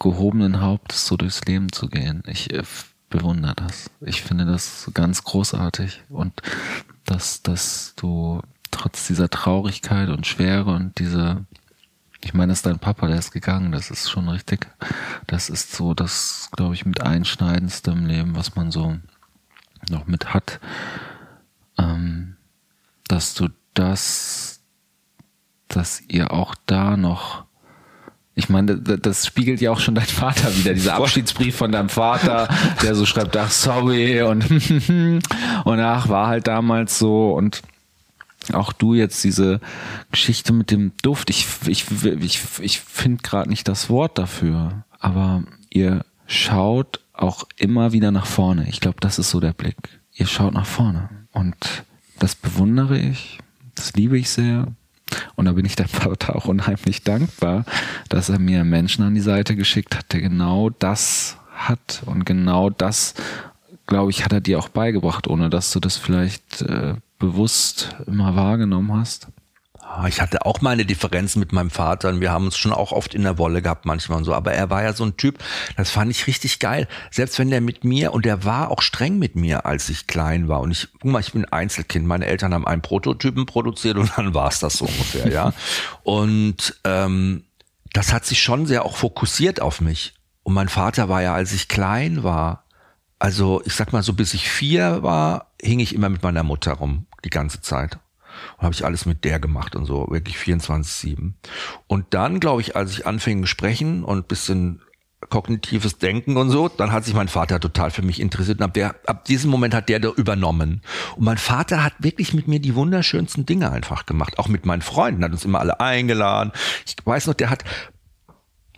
gehobenen Hauptes so durchs Leben zu gehen. Ich äh, bewundere das. Ich finde das ganz großartig und dass, dass du trotz dieser Traurigkeit und Schwere und diese, ich meine, das ist dein Papa, der ist gegangen, das ist schon richtig. Das ist so das, glaube ich, mit einschneidendste im Leben, was man so noch mit hat, ähm, dass du das dass ihr auch da noch ich meine, das, spiegelt ja auch schon dein Vater wieder, dieser Abschiedsbrief von deinem Vater, der so schreibt, ach sorry und und ach, war halt damals so und auch du jetzt diese Geschichte mit dem Duft, ich, ich, ich, ich finde gerade nicht das Wort dafür, aber ihr schaut auch immer wieder nach vorne. Ich glaube, das ist so der Blick. Ihr schaut nach vorne und das bewundere ich, das liebe ich sehr. Und da bin ich der Vater auch unheimlich dankbar, dass er mir einen Menschen an die Seite geschickt hat, der genau das hat und genau das, glaube ich, hat er dir auch beigebracht, ohne dass du das vielleicht äh, bewusst immer wahrgenommen hast. Ah, Ich hatte auch meine Differenzen mit meinem Vater und wir haben uns schon auch oft in der Wolle gehabt manchmal und so. Aber er war ja so ein Typ, das fand ich richtig geil. Selbst wenn der mit mir, und der war auch streng mit mir, als ich klein war. Und ich, guck mal, ich bin Einzelkind. Meine Eltern haben einen Prototypen produziert und dann war es das so ungefähr, ja. Und ähm, das hat sich schon sehr auch fokussiert auf mich. Und mein Vater war ja, als ich klein war, also ich sag mal so, bis ich vier war, hing ich immer mit meiner Mutter rum, die ganze Zeit. Und habe ich alles mit der gemacht und so, wirklich 24-7. Und dann, glaube ich, als ich anfing sprechen und bisschen kognitives Denken und so, dann hat sich mein Vater total für mich interessiert und ab, der, ab diesem Moment hat der da übernommen. Und mein Vater hat wirklich mit mir die wunderschönsten Dinge einfach gemacht, auch mit meinen Freunden, hat uns immer alle eingeladen. Ich weiß noch, der hat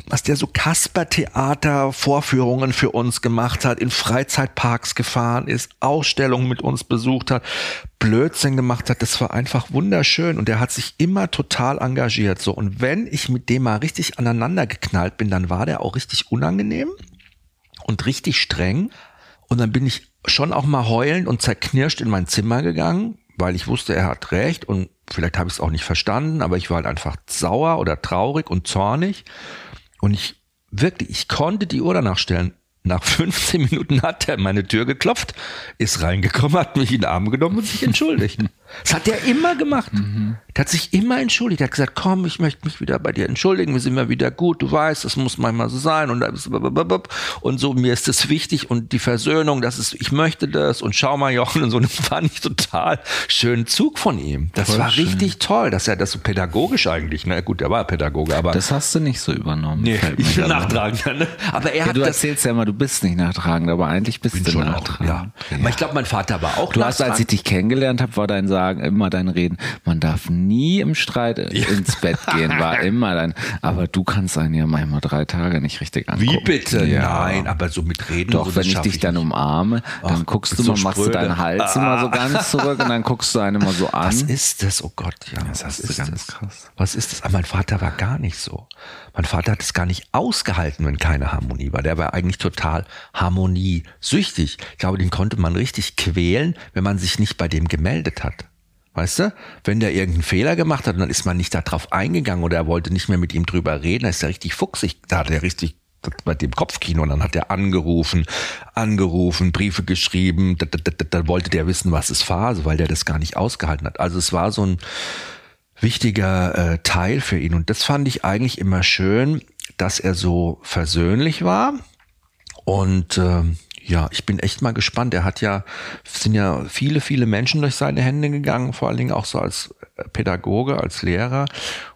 was der so Kasper-Theater-Vorführungen für uns gemacht hat, in Freizeitparks gefahren ist, Ausstellungen mit uns besucht hat, Blödsinn gemacht hat, das war einfach wunderschön und der hat sich immer total engagiert, so. Und wenn ich mit dem mal richtig aneinander geknallt bin, dann war der auch richtig unangenehm und richtig streng und dann bin ich schon auch mal heulend und zerknirscht in mein Zimmer gegangen, weil ich wusste, er hat recht und vielleicht habe ich es auch nicht verstanden, aber ich war halt einfach sauer oder traurig und zornig. Und ich wirklich, ich konnte die Uhr danach stellen. Nach 15 Minuten hat er meine Tür geklopft, ist reingekommen, hat mich in den Arm genommen und sich entschuldigt. Das hat er immer gemacht. Mhm. Der hat sich immer entschuldigt. Er hat gesagt, komm, ich möchte mich wieder bei dir entschuldigen. Wir sind mal wieder gut. Du weißt, das muss manchmal so sein. Und, und so, mir ist das wichtig. Und die Versöhnung, das ist, ich möchte das. Und schau mal, Jochen, und so. Das fand ich total schönen Zug von ihm. Das Voll war schön. richtig toll, dass er das so pädagogisch eigentlich, na gut, er war Pädagoge, aber. Das hast du nicht so übernommen. Nee, ich bin nachtragender, ne? Aber er ja, hat. Du erzählst ja immer, du bist nicht nachtragend, aber eigentlich bist du nachtragend. Auch, ja. ja. Aber ich glaube, mein Vater war auch Du hast, als ich dich kennengelernt habe, war dein Sagen, immer dein Reden, man darf nie im Streit ja. ins Bett gehen, war immer dein, aber du kannst einen ja manchmal drei Tage nicht richtig angucken. Wie bitte? Ja. Nein, aber so mit Reden. Doch, so, wenn ich dich ich dann umarme, dann Ach, guckst du mal, so machst du deinen Hals ah. immer so ganz zurück und dann guckst du einen immer so an. Was ist das? Oh Gott, ja. Das, das ist ganz das? krass. Was ist das? Aber mein Vater war gar nicht so. Mein Vater hat es gar nicht ausgehalten, wenn keine Harmonie war. Der war eigentlich total harmoniesüchtig. Ich glaube, den konnte man richtig quälen, wenn man sich nicht bei dem gemeldet hat. Weißt du? Wenn der irgendeinen Fehler gemacht hat, dann ist man nicht darauf eingegangen oder er wollte nicht mehr mit ihm drüber reden, dann ist er richtig fuchsig. Da hat er richtig bei dem Kopfkino und dann hat er angerufen, angerufen, Briefe geschrieben, da, da, da, da wollte der wissen, was es war, also weil der das gar nicht ausgehalten hat. Also es war so ein wichtiger äh, Teil für ihn und das fand ich eigentlich immer schön, dass er so versöhnlich war und äh, ja, ich bin echt mal gespannt. Er hat ja, sind ja viele, viele Menschen durch seine Hände gegangen, vor allen Dingen auch so als Pädagoge, als Lehrer.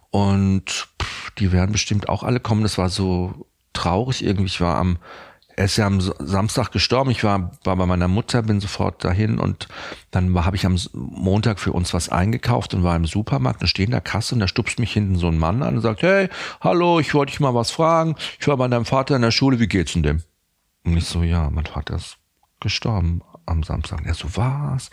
Und die werden bestimmt auch alle kommen. Das war so traurig irgendwie. Ich war am, er ist ja am Samstag gestorben. Ich war, war bei meiner Mutter, bin sofort dahin und dann habe ich am Montag für uns was eingekauft und war im Supermarkt und stehe in der Kasse und da stupst mich hinten so ein Mann an und sagt, hey, hallo, ich wollte dich mal was fragen. Ich war bei deinem Vater in der Schule, wie geht's denn dem? Und ich so, ja, mein Vater ist gestorben am Samstag. Und er so, was?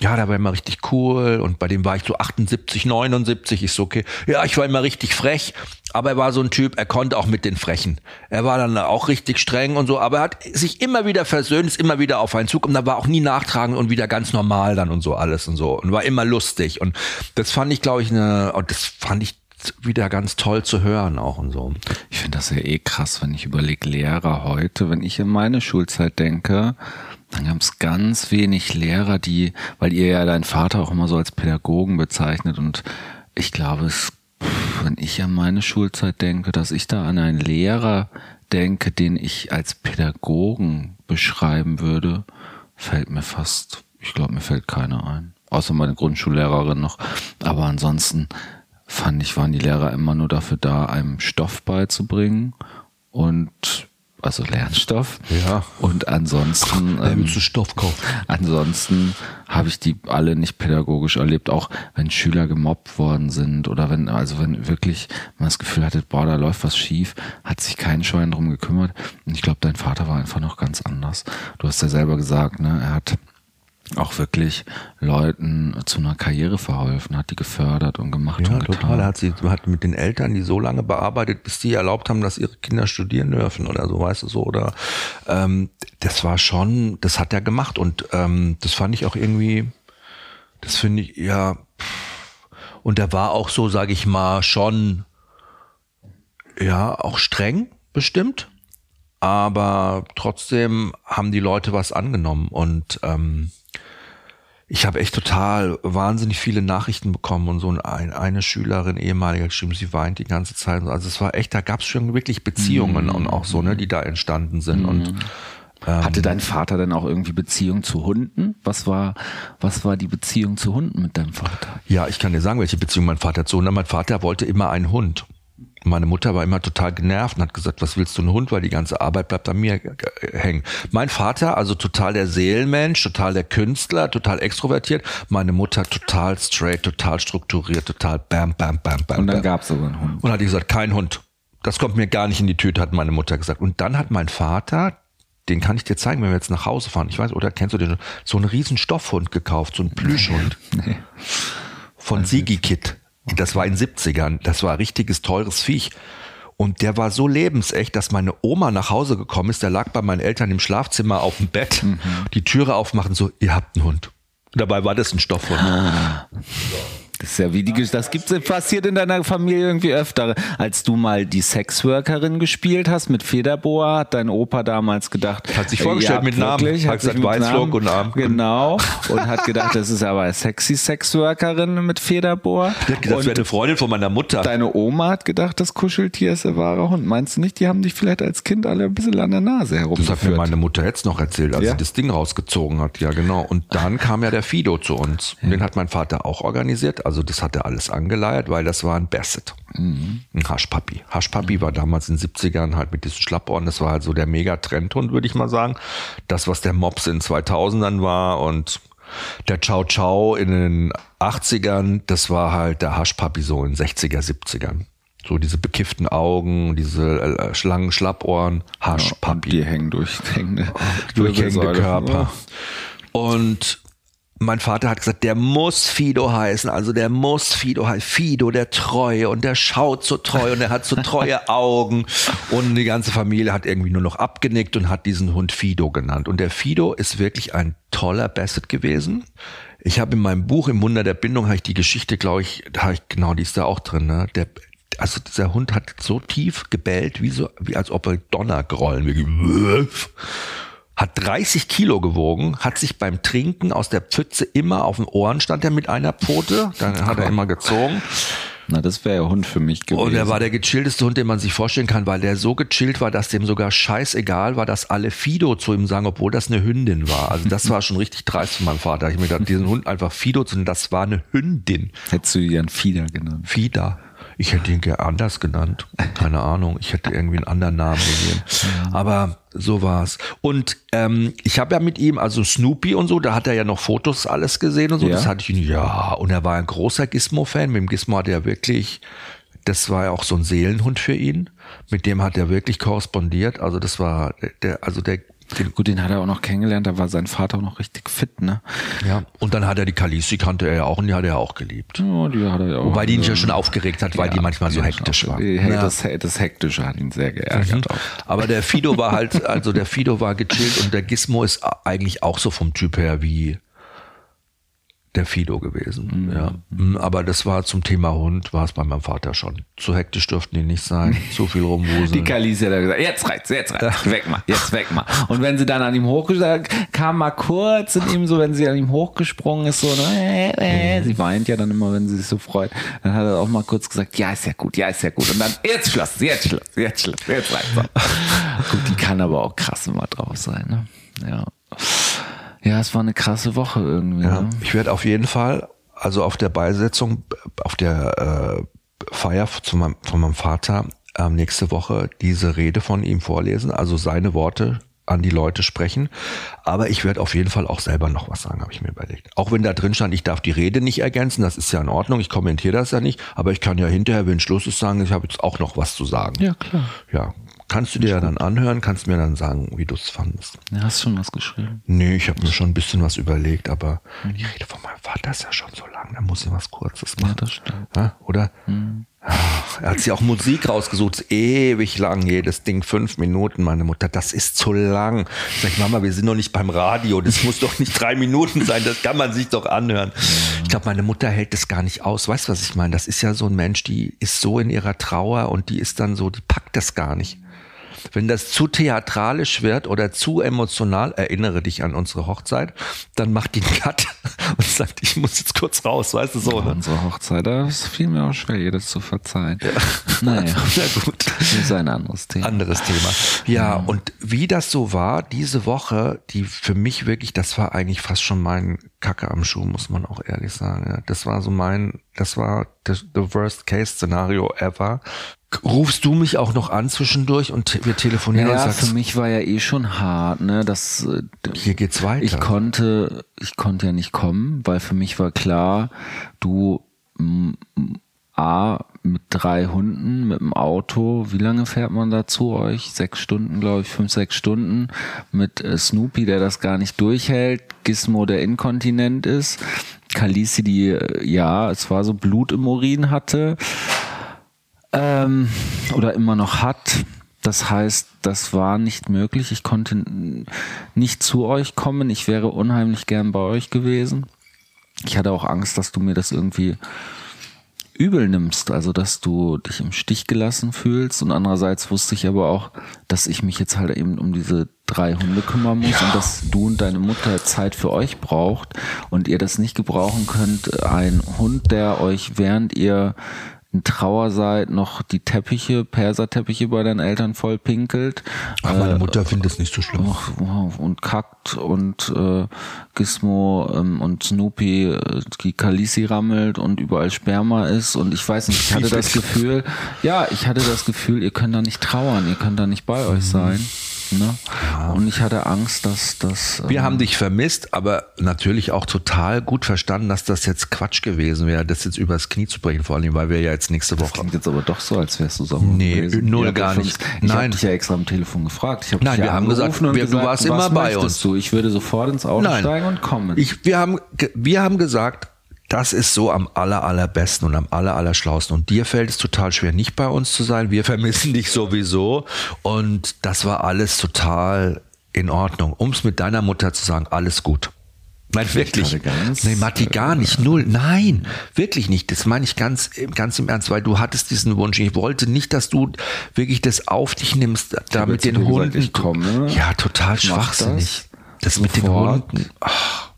Ja, der war immer richtig cool. Und bei dem war ich so 78, 79. Ich so, okay. Ja, ich war immer richtig frech. Aber er war so ein Typ, er konnte auch mit den Frechen. Er war dann auch richtig streng und so. Aber er hat sich immer wieder versöhnt, ist immer wieder auf einen Zug. Und da war auch nie nachtragend und wieder ganz normal dann und so alles und so. Und war immer lustig. Und das fand ich, glaube ich, eine, und das fand ich wieder ganz toll zu hören auch und so. Ich finde das ja eh krass, wenn ich überlege, Lehrer heute, wenn ich in meine Schulzeit denke, dann gab es ganz wenig Lehrer, die, weil ihr ja deinen Vater auch immer so als Pädagogen bezeichnet und ich glaube, es, wenn ich an meine Schulzeit denke, dass ich da an einen Lehrer denke, den ich als Pädagogen beschreiben würde, fällt mir fast, ich glaube, mir fällt keiner ein. Außer meine Grundschullehrerin noch. Aber ansonsten fand ich, waren die Lehrer immer nur dafür da, einem Stoff beizubringen und also Lernstoff. Ja. Und ansonsten. Ähm, zu Stoff kaufen. Ansonsten habe ich die alle nicht pädagogisch erlebt, auch wenn Schüler gemobbt worden sind oder wenn, also wenn wirklich man das Gefühl hatte, boah, da läuft was schief, hat sich kein Schein drum gekümmert. Und ich glaube, dein Vater war einfach noch ganz anders. Du hast ja selber gesagt, ne, er hat auch wirklich Leuten zu einer Karriere verholfen, hat die gefördert und gemacht ja, und getan. total. Er hat sie hat mit den Eltern die so lange bearbeitet, bis die erlaubt haben, dass ihre Kinder studieren dürfen oder so, weißt du so. Oder ähm, das war schon, das hat er gemacht und ähm, das fand ich auch irgendwie, das finde ich ja. Und er war auch so, sage ich mal, schon ja auch streng bestimmt aber trotzdem haben die Leute was angenommen und ähm, ich habe echt total wahnsinnig viele Nachrichten bekommen und so ein, eine Schülerin, ehemalige, geschrieben, sie weint die ganze Zeit. Also es war echt, da gab es schon wirklich Beziehungen mhm. und auch so, ne, die da entstanden sind. Mhm. Und ähm, hatte dein Vater denn auch irgendwie Beziehung zu Hunden? Was war, was war die Beziehung zu Hunden mit deinem Vater? Ja, ich kann dir sagen, welche Beziehung mein Vater zu Hunden hat. Mein Vater wollte immer einen Hund. Meine Mutter war immer total genervt und hat gesagt, was willst du einen Hund, weil die ganze Arbeit bleibt an mir hängen. Mein Vater, also total der Seelenmensch, total der Künstler, total extrovertiert. Meine Mutter total straight, total strukturiert, total bam, bam, bam, bam. Und dann gab's aber einen Hund. Und hat gesagt, kein Hund. das kommt mir gar nicht in die Tüte, hat meine Mutter gesagt. Und dann hat mein Vater, den kann ich dir zeigen, wenn wir jetzt nach Hause fahren. Ich weiß, oder kennst du den? So einen riesen Stoffhund gekauft, so einen Plüschhund. Nee. Von Sigi Kid. Das war in den 70ern. Das war ein richtiges teures Viech. Und der war so lebensecht, dass meine Oma nach Hause gekommen ist. Der lag bei meinen Eltern im Schlafzimmer auf dem Bett. Die Türe aufmachen, so, ihr habt einen Hund. Dabei war das ein Stoffhund. Das ist ja wie die das gibt's passiert in deiner Familie irgendwie öfter. Als du mal die Sexworkerin gespielt hast mit Federboa, hat dein Opa damals gedacht, Hat sich vorgestellt habt mit Namen. wirklich, Hat hat gesagt, Namen- und Namen. Genau. Und hat gedacht, das ist aber eine sexy Sexworkerin mit Federboa. Der hat gedacht, das wäre eine Freundin von meiner Mutter. Deine Oma hat gedacht, das Kuscheltier ist der wahre Hund. Meinst du nicht, die haben dich vielleicht als Kind alle ein bisschen an der Nase Das hat mir herumgeführt? meine Mutter jetzt noch erzählt, als Ja? sie das Ding rausgezogen hat. Ja, genau. Und dann kam ja der Fido zu uns. Den hat mein Vater auch organisiert. Also das hat er alles angeleiert, weil das war ein Basset. Ein Haschpapi. Haschpapi war damals in den 70ern halt mit diesen Schlappohren. Das war halt so der Mega-Trendhund, würde ich mal sagen. Das, was der Mops in 2000ern war und der Chow Chow in den 80ern, das war halt der Haschpapi so in 60er, 70ern. So diese bekifften Augen, diese äh, Schlangen, Schlappohren, Haschpapi Die hängen durch hängende durchhängende. Körper. Und mein Vater hat gesagt, der muss Fido heißen, also der muss Fido heißen, Fido der Treue und der schaut so treu und er hat so treue Augen und die ganze Familie hat irgendwie nur noch abgenickt und hat diesen Hund Fido genannt. Und der Fido ist wirklich ein toller Basset gewesen. Ich habe in meinem Buch im Wunder der Bindung habe ich die Geschichte, glaube ich, habe ich genau, die ist da auch drin. Ne? Der, also dieser Hund hat so tief gebellt, wie so, wie als ob er Donnergrollen, wie hat 30 Kilo gewogen, hat sich beim Trinken aus der Pfütze immer auf den Ohren stand er mit einer Pfote, dann hat er immer gezogen. Na, das wäre ja Hund für mich gewesen. Und er war der gechillteste Hund, den man sich vorstellen kann, weil der so gechillt war, dass dem sogar scheißegal war, dass alle Fido zu ihm sagen, obwohl das eine Hündin war. Also das war schon richtig dreist von meinem Vater. Ich mir gedacht, diesen Hund einfach Fido zu nennen, das war eine Hündin. Hättest du Jan Fieder genannt. Fida. Ich hätte ihn gerne anders genannt. Keine Ahnung. Ich hätte irgendwie einen anderen Namen gegeben. Aber so war's. Und ähm, ich habe ja mit ihm, also Snoopy und so, da hat er ja noch Fotos alles gesehen und so. Ja. Das hatte ich ihn, ja. Und er war ein großer Gizmo-Fan. Mit dem Gizmo hat er wirklich, das war ja auch so ein Seelenhund für ihn. Mit dem hat er wirklich korrespondiert. Also das war der, also der, den, Gut, den hat er auch noch kennengelernt, da war sein Vater auch noch richtig fit, ne? ja. Und dann hat er die Kalisi, kannte er ja auch und die hat er auch geliebt. Ja, die hat er ja auch. Wobei die ihn ja schon aufgeregt hat, weil die manchmal so die hektisch war. Die, Ja. das, das Hektische hat ihn sehr geärgert. auch. Aber der Fido war halt, also der Fido war gechillt und der Gizmo ist eigentlich auch so vom Typ her wie der Fido gewesen. Ja. Mm, Aber das war zum Thema Hund, war es bei meinem Vater schon. Zu hektisch dürften die nicht sein, zu viel Die rumwuseln. Kalisi hat er gesagt, jetzt reicht's, jetzt reicht's, weg mal, jetzt weg mal. Und wenn sie dann an ihm hochgesprungen kam mal kurz in ihm so, wenn sie an ihm hochgesprungen ist, so, ne, äh, äh, sie weint ja dann immer, wenn sie sich so freut, dann hat er auch mal kurz gesagt, ja, ist ja gut, ja, ist ja gut. Und dann, jetzt Schluss, jetzt Schluss, jetzt Schluss, jetzt reicht's. gut, die kann aber auch krass immer drauf sein, ne? Ja. Ja, es war eine krasse Woche irgendwie. Ja, Ne? ich werde auf jeden Fall, also auf der Beisetzung, auf der äh, Feier zu meinem, von meinem Vater ähm, nächste Woche diese Rede von ihm vorlesen, also seine Worte an die Leute sprechen. Aber ich werde auf jeden Fall auch selber noch was sagen, habe ich mir überlegt. Auch wenn da drin stand, ich darf die Rede nicht ergänzen, das ist ja in Ordnung, ich kommentiere das ja nicht, aber ich kann ja hinterher, wenn Schluss ist, sagen, ich habe jetzt auch noch was zu sagen. Ja, klar. Ja, kannst du dir ja dann anhören, kannst mir dann sagen, wie du es fandest. Ja, hast schon was geschrieben. Nee, ich habe mir schon ein bisschen was überlegt, aber die Rede von meinem Vater ist ja schon so lang, da muss ich was Kurzes machen. Ja, das stimmt. Ja, oder? Ach, er hat sich auch Musik rausgesucht, ewig lang, jedes Ding, fünf Minuten, meine Mutter, das ist zu lang. Sag ich, Mama, wir sind doch nicht beim Radio, das muss doch nicht drei Minuten sein, das kann man sich doch anhören. Ich glaube, meine Mutter hält das gar nicht aus. Weißt du, was ich meine? Das ist ja so ein Mensch, die ist so in ihrer Trauer und die ist dann so, die packt das gar nicht. Wenn das zu theatralisch wird oder zu emotional, erinnere dich an unsere Hochzeit, dann macht die einen Cut und sagt, ich muss jetzt kurz raus, weißt du so. Ne? Unsere Hochzeit, da ist fiel mir auch schwer, ihr das zu verzeihen. Naja, Na gut. das ist ein anderes Thema. Anderes Thema. Ja, und wie das so war, diese Woche, die für mich wirklich, das war eigentlich fast schon mein Kacke am Schuh, muss man auch ehrlich sagen. Ja. Das war so mein, das war das, the worst case Szenario ever. Rufst du mich auch noch an zwischendurch und wir telefonieren Ja, und für sagst, mich war ja eh schon hart, ne, dass äh, hier geht's weiter. ich konnte, ich konnte ja nicht kommen, weil für mich war klar, du m, m, A, mit drei Hunden, mit dem Auto. Wie lange fährt man da zu euch? Sechs Stunden, glaube ich, fünf, sechs Stunden. Mit äh, Snoopy, der das gar nicht durchhält. Gizmo, der inkontinent ist. Kalisi, die, äh, ja, es war so Blut im Urin hatte. Ähm, oder immer noch hat. Das heißt, das war nicht möglich. Ich konnte nicht zu euch kommen. Ich wäre unheimlich gern bei euch gewesen. Ich hatte auch Angst, dass du mir das irgendwie übel nimmst, also dass du dich im Stich gelassen fühlst. Und andererseits wusste ich aber auch, dass ich mich jetzt halt eben um diese drei Hunde kümmern muss ja. und dass du und deine Mutter Zeit für euch braucht und ihr das nicht gebrauchen könnt. Ein Hund, der euch während ihr in Trauer seid, noch die Teppiche, Perserteppiche bei deinen Eltern voll pinkelt. Ach, meine äh, Mutter findet es nicht so schlimm. Und kackt und äh, Gizmo ähm, und Snoopy äh, die Kalisi rammelt und überall Sperma ist und ich weiß nicht, ich hatte das Gefühl, ja, ich hatte das Gefühl, ihr könnt da nicht trauern, ihr könnt da nicht bei euch sein. Ne? Ja. Und ich hatte Angst, dass das. Wir ähm, haben dich vermisst, aber natürlich auch total gut verstanden, dass das jetzt Quatsch gewesen wäre, das jetzt übers Knie zu brechen, vor allem, weil wir ja jetzt nächste Woche. Das klingt jetzt aber doch so, als wärst du so. Nee, gewesen. null gar nicht. Ich habe dich ja extra am Telefon gefragt. Ich Nein, wir haben gesagt, wir, gesagt, du warst immer bei uns. Du? Ich würde sofort ins Auto Nein. steigen und kommen. Ich, wir haben, wir haben gesagt, das ist so am aller, allerbesten und am aller, allerschlausten. Und dir fällt es total schwer, nicht bei uns zu sein. Wir vermissen dich sowieso. Und das war alles total in Ordnung. Um es mit deiner Mutter zu sagen, alles gut. Nein, wirklich. Nee, Matti, gar nicht. Null. Nein, wirklich nicht. Das meine ich ganz, ganz im Ernst, weil du hattest diesen Wunsch. Ich wollte nicht, dass du wirklich das auf dich nimmst, da mit den Hunden. Gesagt, ich komme. Ja, total schwachsinnig. Das, das mit den Hunden. Ach.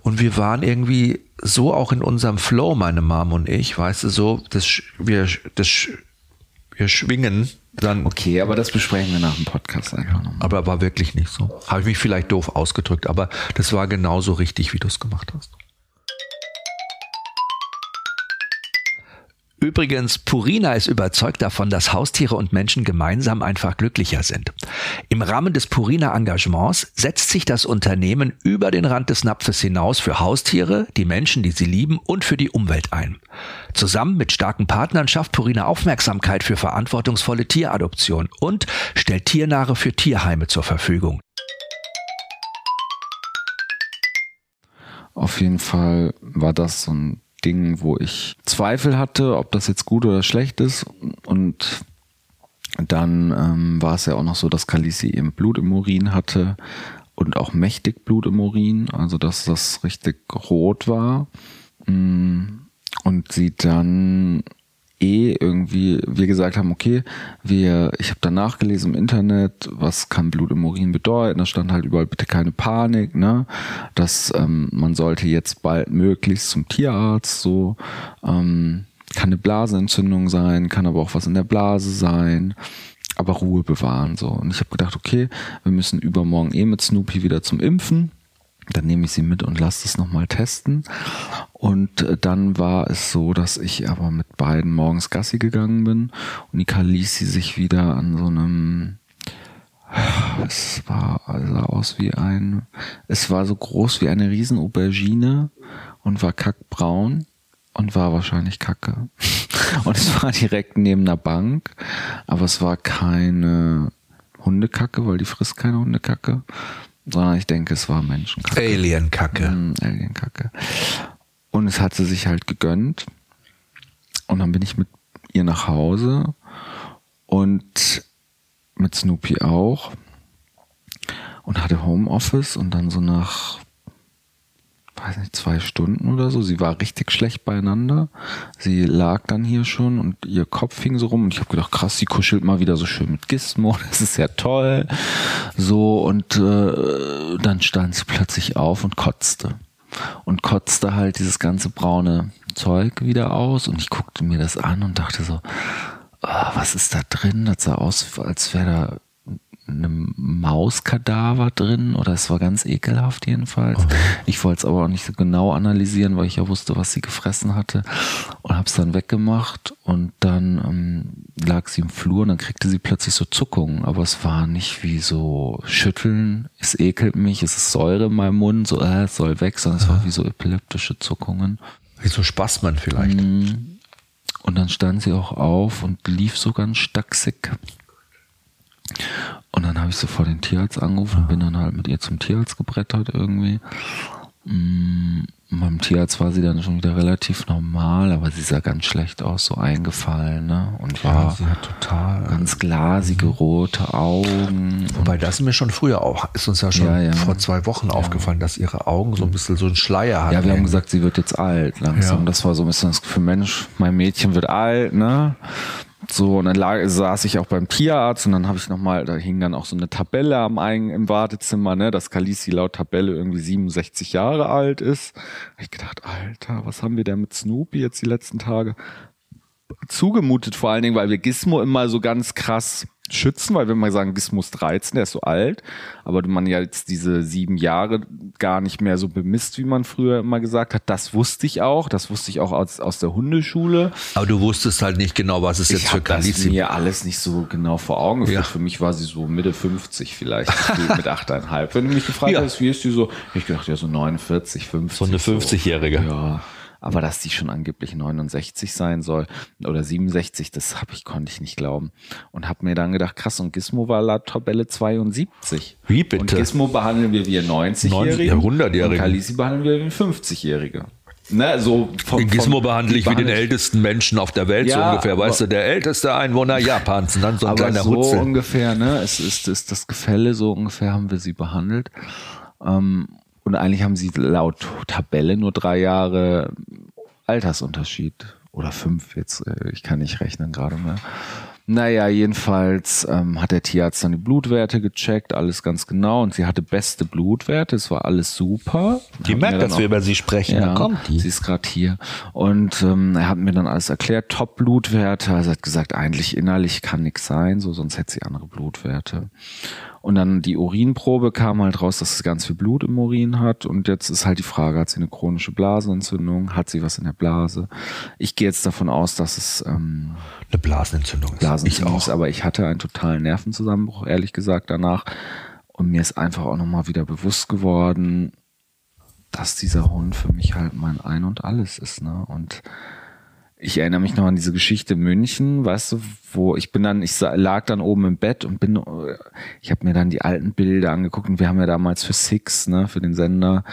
Und wir waren irgendwie so auch in unserem Flow, meine Mom und ich, weißt du, so, das, wir, das, wir schwingen dann. Okay, aber das besprechen wir nach dem Podcast einfach nochmal. Aber war wirklich nicht so. Habe ich mich vielleicht doof ausgedrückt, aber das war genauso richtig, wie du es gemacht hast. Übrigens, Purina ist überzeugt davon, dass Haustiere und Menschen gemeinsam einfach glücklicher sind. Im Rahmen des Purina Engagements setzt sich das Unternehmen über den Rand des Napfes hinaus für Haustiere, die Menschen, die sie lieben und für die Umwelt ein. Zusammen mit starken Partnern schafft Purina Aufmerksamkeit für verantwortungsvolle Tieradoption und stellt Tiernahe für Tierheime zur Verfügung. Auf jeden Fall war das so ein Dingen, wo ich Zweifel hatte, ob das jetzt gut oder schlecht ist. Und dann ähm, war es ja auch noch so, dass Kalisi eben Blut im Urin hatte und auch mächtig Blut im Urin, also dass das richtig rot war. Mm, und sie dann eh irgendwie wir gesagt haben, okay, wir, ich habe dann nachgelesen im Internet, was kann Blut im Urin bedeuten. Da stand halt überall bitte keine Panik, ne? Dass ähm, man sollte jetzt bald möglichst zum Tierarzt, so ähm, kann eine Blasenentzündung sein, kann aber auch was in der Blase sein aber Ruhe bewahren so. Und ich habe gedacht, okay, wir müssen übermorgen eh mit Snoopy wieder zum Impfen. Dann nehme ich sie mit und lasse es nochmal testen. Und äh, dann war es so, dass ich aber mit beiden morgens Gassi gegangen bin und ließ sie sich wieder an so einem es war also aus wie ein, es war so groß wie eine riesen Aubergine und war kackbraun und war wahrscheinlich kacke. Und es war direkt neben einer Bank, aber es war keine Hundekacke, weil die frisst keine Hundekacke, sondern ich denke, es war Menschenkacke. Alienkacke. Mm, Alienkacke. Und es hat sie sich halt gegönnt. Und dann bin ich mit ihr nach Hause und mit Snoopy auch und hatte Homeoffice und dann so nach weiß nicht, zwei Stunden oder so. Sie war richtig schlecht beieinander. Sie lag dann hier schon und ihr Kopf hing so rum und ich habe gedacht, krass, sie kuschelt mal wieder so schön mit Gizmo, das ist ja toll. So und äh, dann stand sie plötzlich auf und kotzte. Und kotzte halt dieses ganze braune Zeug wieder aus und ich guckte mir das an und dachte so, oh, was ist da drin? Das sah aus, als wäre da einem Mauskadaver drin oder es war ganz ekelhaft jedenfalls. Okay. Ich wollte es aber auch nicht so genau analysieren, weil ich ja wusste, was sie gefressen hatte und habe es dann weggemacht und dann ähm, lag sie im Flur und dann kriegte sie plötzlich so Zuckungen, aber es war nicht wie so Schütteln, es ekelt mich, es ist Säure in meinem Mund, so äh, es soll weg, sondern es war wie so epileptische Zuckungen. Wie so Spasmen vielleicht. Mm. Und dann stand sie auch auf und lief so ganz stacksig. Und dann habe ich sofort den Tierarzt angerufen und bin dann halt mit ihr zum Tierarzt gebrettert irgendwie. Mm, beim Tierarzt war sie dann schon wieder relativ normal, aber sie sah ganz schlecht aus, so eingefallen, ne? Und war sie hat total ganz glasige rote Augen. Wobei das mir schon früher auch, ist uns ja schon Ja, ja. vor zwei Wochen aufgefallen, dass ihre Augen so ein bisschen so einen Schleier hatten. Ja, wir haben gesagt, sie wird jetzt alt langsam. Ja. Das war so ein bisschen das Gefühl, Mensch, mein Mädchen wird alt, ne? So, und dann lag, saß ich auch beim Tierarzt und dann habe ich nochmal, da hing dann auch so eine Tabelle am Ein im Wartezimmer, ne, dass Kalisi laut Tabelle irgendwie 67 Jahre alt ist. Hab ich gedacht, Alter, was haben wir denn mit Snoopy jetzt die letzten Tage zugemutet, vor allen Dingen, weil wir Gizmo immer so ganz krass schützen, weil wir mal sagen, Gizmo ist 13, der ist so alt, aber man ja jetzt diese sieben Jahre gar nicht mehr so bemisst, wie man früher immer gesagt hat. Das wusste ich auch, das wusste ich auch aus, aus der Hundeschule. Aber du wusstest halt nicht genau, was es jetzt ich für das Kalisi mir alles nicht so genau vor Augen geführt. Ja. Für mich war sie so Mitte 50 vielleicht, mit 8,5. Wenn du mich gefragt Ja. hast, wie ist die so, ich gedacht, ja so 49, 50. So eine 50-Jährige. Ja. Aber dass die schon angeblich 69 sein soll oder 67, das hab ich, konnte ich nicht glauben. Und habe mir dann gedacht, krass, und Gizmo war laut Tabelle 72. Wie bitte? Und Gizmo behandeln wir wie ein 90-Jährige. Ja, 100-Jährigen. Und Kalisi behandeln wir wie ein 50-Jährige. Ne, so vom, Gizmo behandle ich wie den ältesten Menschen auf der Welt so Ja, ungefähr. Weißt du, aber- der älteste Einwohner Japans und dann so ein aber kleiner so Hutzel. ungefähr, ne? Es ist, ist das Gefälle, so ungefähr haben wir sie behandelt. Ähm, und eigentlich haben sie laut Tabelle nur drei Jahre Altersunterschied. Oder fünf jetzt, äh, ich kann nicht rechnen gerade mehr. Naja, jedenfalls ähm, hat der Tierarzt dann die Blutwerte gecheckt, alles ganz genau. Und sie hatte beste Blutwerte, es war alles super. Die Hat merkt, dass wir auch- über sie sprechen. Da kommt die. Sie ist gerade hier. Und ähm, er hat mir dann alles erklärt, Top-Blutwerte. Also er hat gesagt, eigentlich innerlich kann nichts sein, so sonst hätte sie andere Blutwerte. Und dann die Urinprobe kam halt raus, dass sie ganz viel Blut im Urin hat. Und jetzt ist halt die Frage, hat sie eine chronische Blasenentzündung? Hat sie was in der Blase? Ich gehe jetzt davon aus, dass es ähm, Eine Blasenentzündung ist. Blasenentzündung Ich ist, auch. aber ich hatte einen totalen Nervenzusammenbruch, ehrlich gesagt, danach. Und mir ist einfach auch nochmal wieder bewusst geworden, dass dieser Hund für mich halt mein Ein und Alles ist, ne? Und ich erinnere mich noch an diese Geschichte München, weißt du, wo ich bin dann, ich lag dann oben im Bett und bin, äh, ich habe mir dann die alten Bilder angeguckt und wir haben ja damals für Six, ne, für den Sender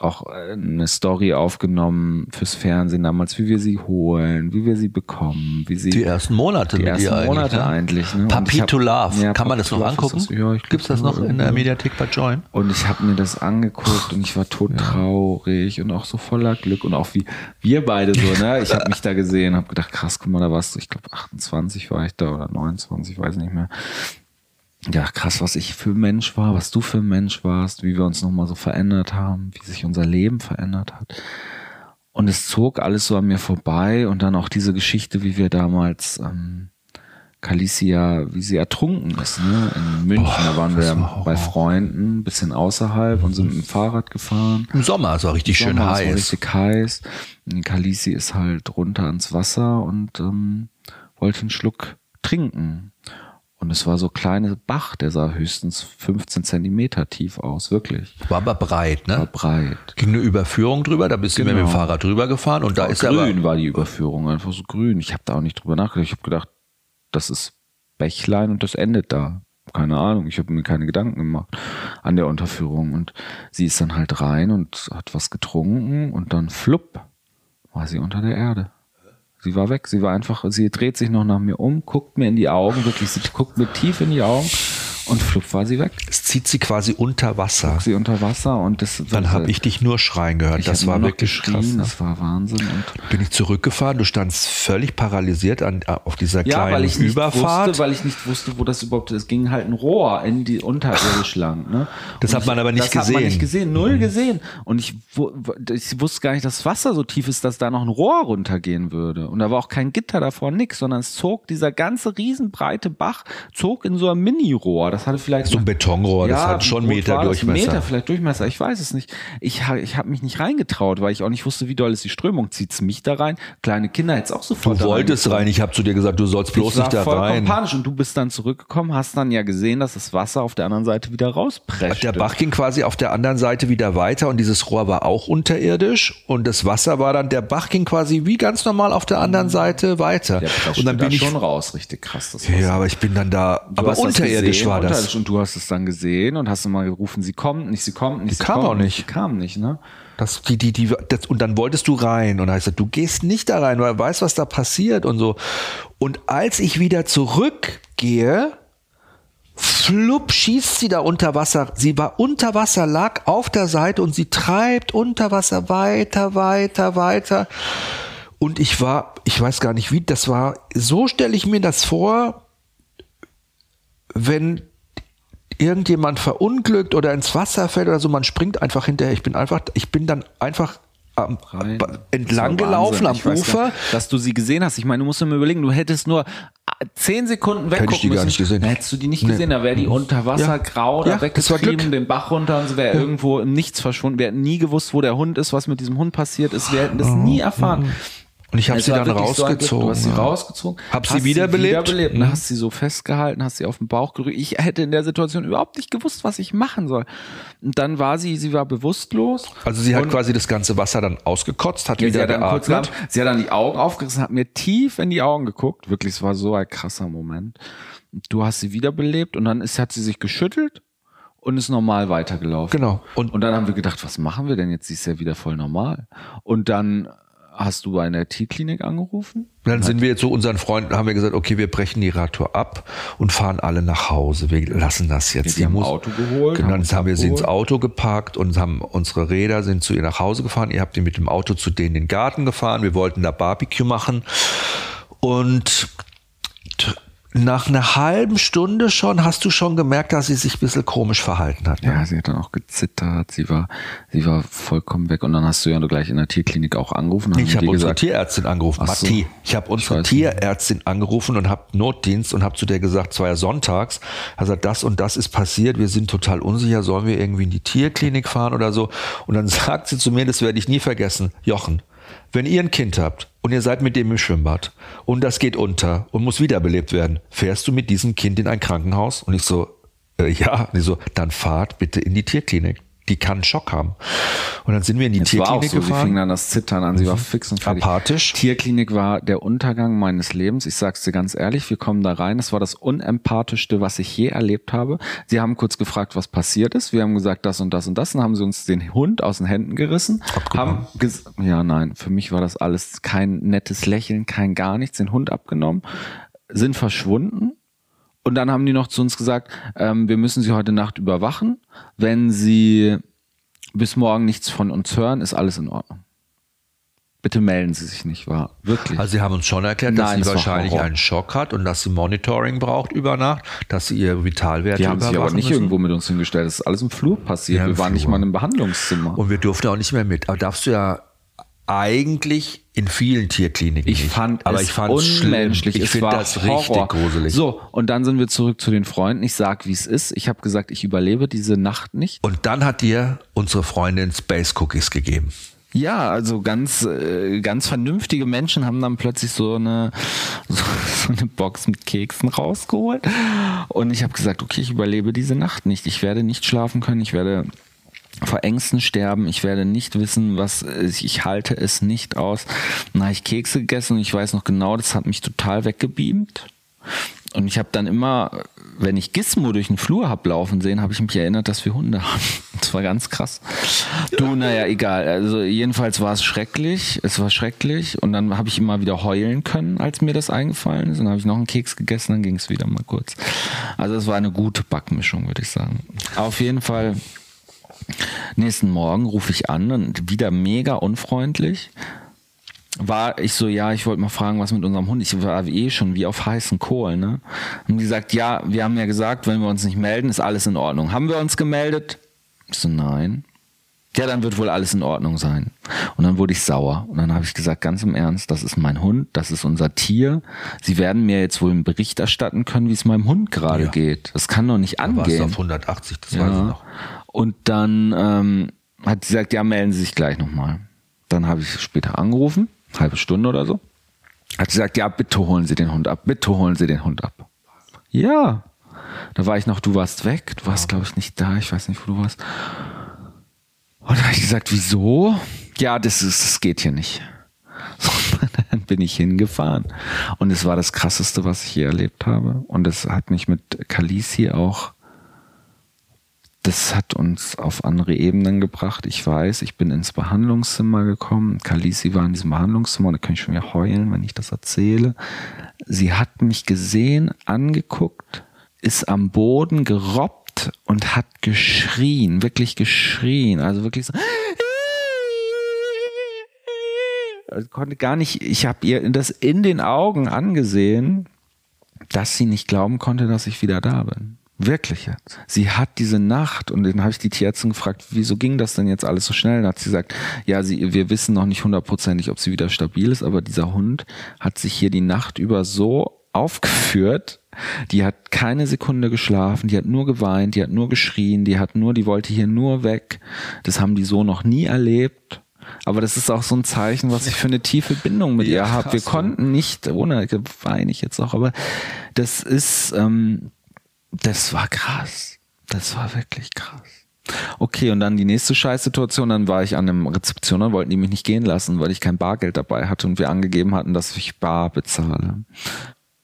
auch äh, eine Story aufgenommen fürs Fernsehen damals, wie wir sie holen, wie wir sie bekommen, wie sie Die ersten Monate die mit ersten eigentlich. Monate ne? eigentlich. Ne? Und Puppy ich hab- to Love. Ja, Kann man das noch angucken? das- ja, Gibt's das noch in der ja. Mediathek bei Join? Und ich habe mir das angeguckt und ich war todtraurig und auch so voller Glück und auch wie wir beide so, ne? Ich habe mich da gesehen, habe gedacht, krass, guck mal, da warst du, ich glaube 28 war ich da oder 29, weiß nicht mehr. Ja, krass, was ich für ein Mensch war, was du für ein Mensch warst, wie wir uns nochmal so verändert haben, wie sich unser Leben verändert hat. Und es zog alles so an mir vorbei und dann auch diese Geschichte, wie wir damals ähm, Calicia, wie sie ertrunken ist, ne? In München, da waren wir bei Freunden, ein bisschen außerhalb und sind mit dem Fahrrad gefahren. Im Sommer ist auch richtig schön Sommer, war heiß. richtig heiß. Und Kalisi ist halt runter ans Wasser und ähm, wollte einen Schluck trinken. Und es war so kleiner Bach, der sah höchstens 15 Zentimeter tief aus, wirklich. War aber breit, War ne? breit. Ging eine Überführung drüber, da bist du mit Genau. dem Fahrrad drüber gefahren und da ist aber grün war die Überführung, einfach so grün. Ich habe da auch nicht drüber nachgedacht. Ich habe gedacht, das ist Bächlein und das endet da. Keine Ahnung, ich habe mir keine Gedanken gemacht an der Unterführung. Und sie ist dann halt rein und hat was getrunken und dann flupp war sie unter der Erde. Sie war weg, sie war einfach, sie dreht sich noch nach mir um, guckt mir in die Augen, wirklich, sie guckt mir tief in die Augen und flupp war sie weg. es zieht sie quasi unter Wasser. Sie unter Wasser und das Dann habe ich dich nur schreien gehört. das war wirklich krass. Das war Wahnsinn und Bin ich zurückgefahren, du standst völlig paralysiert an, auf dieser Ja, kleinen weil ich nicht Überfahrt. wusste, weil ich nicht wusste, wo das überhaupt ist. Es ging halt ein Rohr in die unterirdisch lang. Ne? Das Und hat man aber nicht das hat man gesehen. nicht gesehen, null gesehen. Und ich, ich wusste gar nicht, dass das Wasser so tief ist, dass da noch ein Rohr runtergehen würde. Und da war auch kein Gitter davor, nix, sondern es zog dieser ganze riesenbreite Bach, zog in so ein Mini-Rohr Das hatte vielleicht so ein Betonrohr, das hat schon Meter war? Durchmesser. Meter vielleicht Durchmesser, ich weiß es nicht. Ich, ich habe mich nicht reingetraut, weil ich auch nicht wusste, wie doll ist die Strömung. Zieht's mich da rein? Kleine Kinder es auch sofort Du wolltest rein, ich habe zu dir gesagt, du sollst bloß ich war nicht da rein. panisch und du bist dann zurückgekommen, hast dann ja gesehen, dass das Wasser auf der anderen Seite wieder rausprescht. Der Bach ging quasi auf der anderen Seite wieder weiter und dieses Rohr war auch unterirdisch und das Wasser war dann, der Bach ging quasi wie ganz normal auf der anderen Seite weiter. Der und dann bin da ich, schon raus, richtig krass. Das Wasser. ja, aber ich bin dann da, Du aber unterirdisch gesehen, war das. Und du hast es dann gesehen und hast immer gerufen, sie kommt nicht, sie kommt nicht, sie kam kommt auch nicht. Sie kam nicht, ne? Das, die, die, die, das, und dann wolltest du rein und da heißt es, du gehst nicht da rein, weil du weißt, was da passiert und so. Und als ich wieder zurückgehe, flupp schießt sie da unter Wasser. Sie war unter Wasser, lag auf der Seite und sie treibt unter Wasser weiter, weiter, weiter. Und ich war, ich weiß gar nicht wie, das war, so stelle ich mir das vor, wenn irgendjemand verunglückt oder ins Wasser fällt oder so, man springt einfach hinterher. Ich bin einfach, ich bin dann einfach am, entlang gelaufen am Ufer. gar dass du sie gesehen hast. Ich meine, du musst dir mal überlegen, du hättest nur äh, zehn Sekunden Hätte weggucken ich die gar müssen. nicht gesehen. Dann hättest du die nicht Nee. gesehen. Da wäre die unter Wasser Ja. grau Ja, da war weggetrieben, den Bach runter und sie wäre irgendwo im Nichts verschwunden. Wir hätten nie gewusst, wo der Hund ist, was mit diesem Hund passiert ist. Wir hätten das nie erfahren. Und ich habe Es sie dann wirklich so rausgezogen. Du hast sie ja. rausgezogen. Hab sie wiederbelebt. wiederbelebt. Mhm. Dann hast sie so festgehalten, hast sie auf den Bauch gerührt. Ich hätte in der Situation überhaupt nicht gewusst, was ich machen soll. Und dann war sie, sie war bewusstlos. Also sie hat quasi das ganze Wasser dann ausgekotzt, hat ja, sie wieder hat kurz geatmet. gehabt, sie hat dann die Augen aufgerissen, hat mir tief in die Augen geguckt. Wirklich, es war so ein krasser Moment. Du hast sie wiederbelebt und dann ist, hat sie sich geschüttelt und ist normal weitergelaufen. Genau. Und, und dann haben wir gedacht, was machen wir denn jetzt? Sie ist ja wieder voll normal. Und dann hast du bei einer T-Klinik angerufen? dann sind wir jetzt so unseren Freunden, haben wir gesagt, okay, wir brechen die Radtour ab und fahren alle nach Hause. Wir lassen das jetzt. Die Die haben muss- Auto geholt, Genau, haben haben wir sie ins. Auto geparkt und haben unsere Räder sind zu ihr nach Hause gefahren. Ihr habt die mit dem Auto zu denen in den Garten gefahren. Wir wollten da Barbecue machen. Und nach einer halben Stunde schon hast du schon gemerkt, dass sie sich ein bisschen komisch verhalten hat. ne? Ja, sie hat dann auch gezittert, sie war, sie war vollkommen weg und dann hast du ja gleich in der Tierklinik auch angerufen. Ich habe unsere gesagt, Tierärztin angerufen, so. Matti. Ich habe unsere weiß Tierärztin angerufen und habe Notdienst und habe zu der gesagt, ja sonntags, sagt, das und das ist passiert, wir sind total unsicher, sollen wir irgendwie in die Tierklinik fahren oder so? Und dann sagt sie zu mir, das werde ich nie vergessen, Jochen, wenn ihr ein Kind habt und ihr seid mit dem im Schwimmbad und das geht unter und muss wiederbelebt werden, fährst du mit diesem Kind in ein Krankenhaus? Und ich so, äh, ja. Und ich so, dann fahrt bitte in die Tierklinik. Die kann einen Schock haben. Und dann sind wir in die auch Tierklinik so, sie gefahren. fing dann das Zittern an, sie war fix und fertig. Apathisch. Tierklinik war der Untergang meines Lebens. Ich sag's dir ganz ehrlich, wir kommen da rein. Es war das unempathischste, was ich je erlebt habe. Sie haben kurz gefragt, was passiert ist. Wir haben gesagt, das und das und das. Dann haben sie uns den Hund aus den Händen gerissen. Haben ges ja, nein, für mich war das alles kein nettes Lächeln, kein gar nichts. Den Hund abgenommen, sind verschwunden. Und dann haben die noch zu uns gesagt, ähm, wir müssen sie heute Nacht überwachen. Wenn sie bis morgen nichts von uns hören, ist alles in Ordnung. Bitte melden Sie sich nicht, war wirklich. Also sie haben uns schon erklärt, dass Nein, sie wahrscheinlich einen Schock hat und dass sie Monitoring braucht über Nacht, dass sie ihr Vitalwerte die haben sich aber nicht müssen. irgendwo mit uns hingestellt. Das ist alles im Flur passiert. Ja, im wir waren nicht mal im Behandlungszimmer. Und wir durften auch nicht mehr mit. Aber darfst du ja eigentlich in vielen Tierkliniken ich nicht. fand aber es ich schlimm. unmenschlich. Ich finde das Horror. richtig gruselig. So, und dann sind wir zurück zu den Freunden. Ich sag, wie es ist. Ich habe gesagt, ich überlebe diese Nacht nicht. Und dann hat dir unsere Freundin Space Cookies gegeben. Ja, also ganz, äh, ganz vernünftige Menschen haben dann plötzlich so eine, so, so eine Box mit Keksen rausgeholt. Und ich habe gesagt, okay, ich überlebe diese Nacht nicht. Ich werde nicht schlafen können. Ich werde vor Ängsten sterben. Ich werde nicht wissen, was ich halte es nicht aus. Dann habe ich Kekse gegessen und ich weiß noch genau, das hat mich total weggebeamt. Und ich habe dann immer, wenn ich Gizmo durch den Flur hab laufen sehen, habe ich mich erinnert, dass wir Hunde haben. Das war ganz krass. Du, naja, egal. Also jedenfalls war es schrecklich. Es war schrecklich. Und dann habe ich immer wieder heulen können, als mir das eingefallen ist. Und dann habe ich noch einen Keks gegessen, dann ging es wieder mal kurz. Also es war eine gute Backmischung, würde ich sagen. Auf jeden Fall Nächsten Morgen rufe ich an und wieder mega unfreundlich. War ich so, ja, ich wollte mal fragen, was mit unserem Hund. Ich war eh schon wie auf heißen Kohlen, ne? Haben die gesagt, ja, wir haben ja gesagt, wenn wir uns nicht melden, ist alles in Ordnung. Haben wir uns gemeldet? Ich so, nein. Ja, dann wird wohl alles in Ordnung sein. Und dann wurde ich sauer. Und dann habe ich gesagt, ganz im Ernst, das ist mein Hund, das ist unser Tier. Sie werden mir jetzt wohl einen Bericht erstatten können, wie es meinem Hund gerade ja. geht. Das kann doch nicht angehen. Du warst auf 180, das ja. weiß ich noch. Und dann ähm, hat sie gesagt, ja, melden Sie sich gleich nochmal. Dann habe ich später angerufen, halbe Stunde oder so. Hat sie gesagt, ja, bitte holen Sie den Hund ab, bitte holen Sie den Hund ab. Ja. Da war ich noch, du warst weg, du warst, glaube ich, nicht da, ich weiß nicht, wo du warst. Und da habe ich gesagt, wieso? Ja, das, ist, das geht hier nicht. dann bin ich hingefahren. Und es war das Krasseste, was ich je erlebt habe. Und es hat mich mit Kalisi auch, das hat uns auf andere Ebenen gebracht. Ich weiß, ich bin ins Behandlungszimmer gekommen. Kalisi war in diesem Behandlungszimmer da kann ich schon wieder heulen, wenn ich das erzähle. Sie hat mich gesehen, angeguckt, ist am Boden gerobbt und hat geschrien, wirklich geschrien, also wirklich so. Also konnte gar nicht, ich habe ihr das in den Augen angesehen, dass sie nicht glauben konnte, dass ich wieder da bin. Wirklich jetzt. Sie hat diese Nacht, und dann habe ich die Tierärztin gefragt, wieso ging das denn jetzt alles so schnell? dann hat sie gesagt, ja, sie, wir wissen noch nicht hundertprozentig, ob sie wieder stabil ist, aber dieser Hund hat sich hier die Nacht über so aufgeführt, die hat keine Sekunde geschlafen, die hat nur geweint, die hat nur geschrien, die hat nur, die wollte hier nur weg. Das haben die so noch nie erlebt. Aber das ist auch so ein Zeichen, was ich für eine tiefe Bindung mit ja, ihr habe. Wir konnten nicht, ohne weine ich jetzt auch, aber das ist, ähm, das war krass. Das war wirklich krass. Okay, und dann die nächste Scheißsituation, dann war ich an einem Rezeption, dann wollten die mich nicht gehen lassen, weil ich kein Bargeld dabei hatte und wir angegeben hatten, dass ich bar bezahle.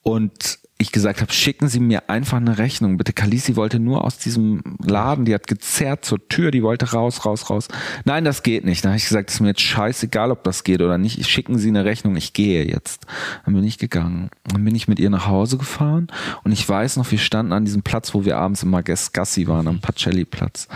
Und ich gesagt habe, schicken Sie mir einfach eine Rechnung, bitte. Kalisi wollte nur aus diesem Laden, die hat gezerrt zur Tür, die wollte raus, raus, raus. Nein, das geht nicht. Dann habe ich gesagt, es ist mir jetzt scheißegal, ob das geht oder nicht. Schicken Sie eine Rechnung, ich gehe jetzt. Dann bin ich gegangen. Dann bin ich mit ihr nach Hause gefahren und ich weiß noch, wir standen an diesem Platz, wo wir abends immer Gassi waren, am Pacelli-Platz.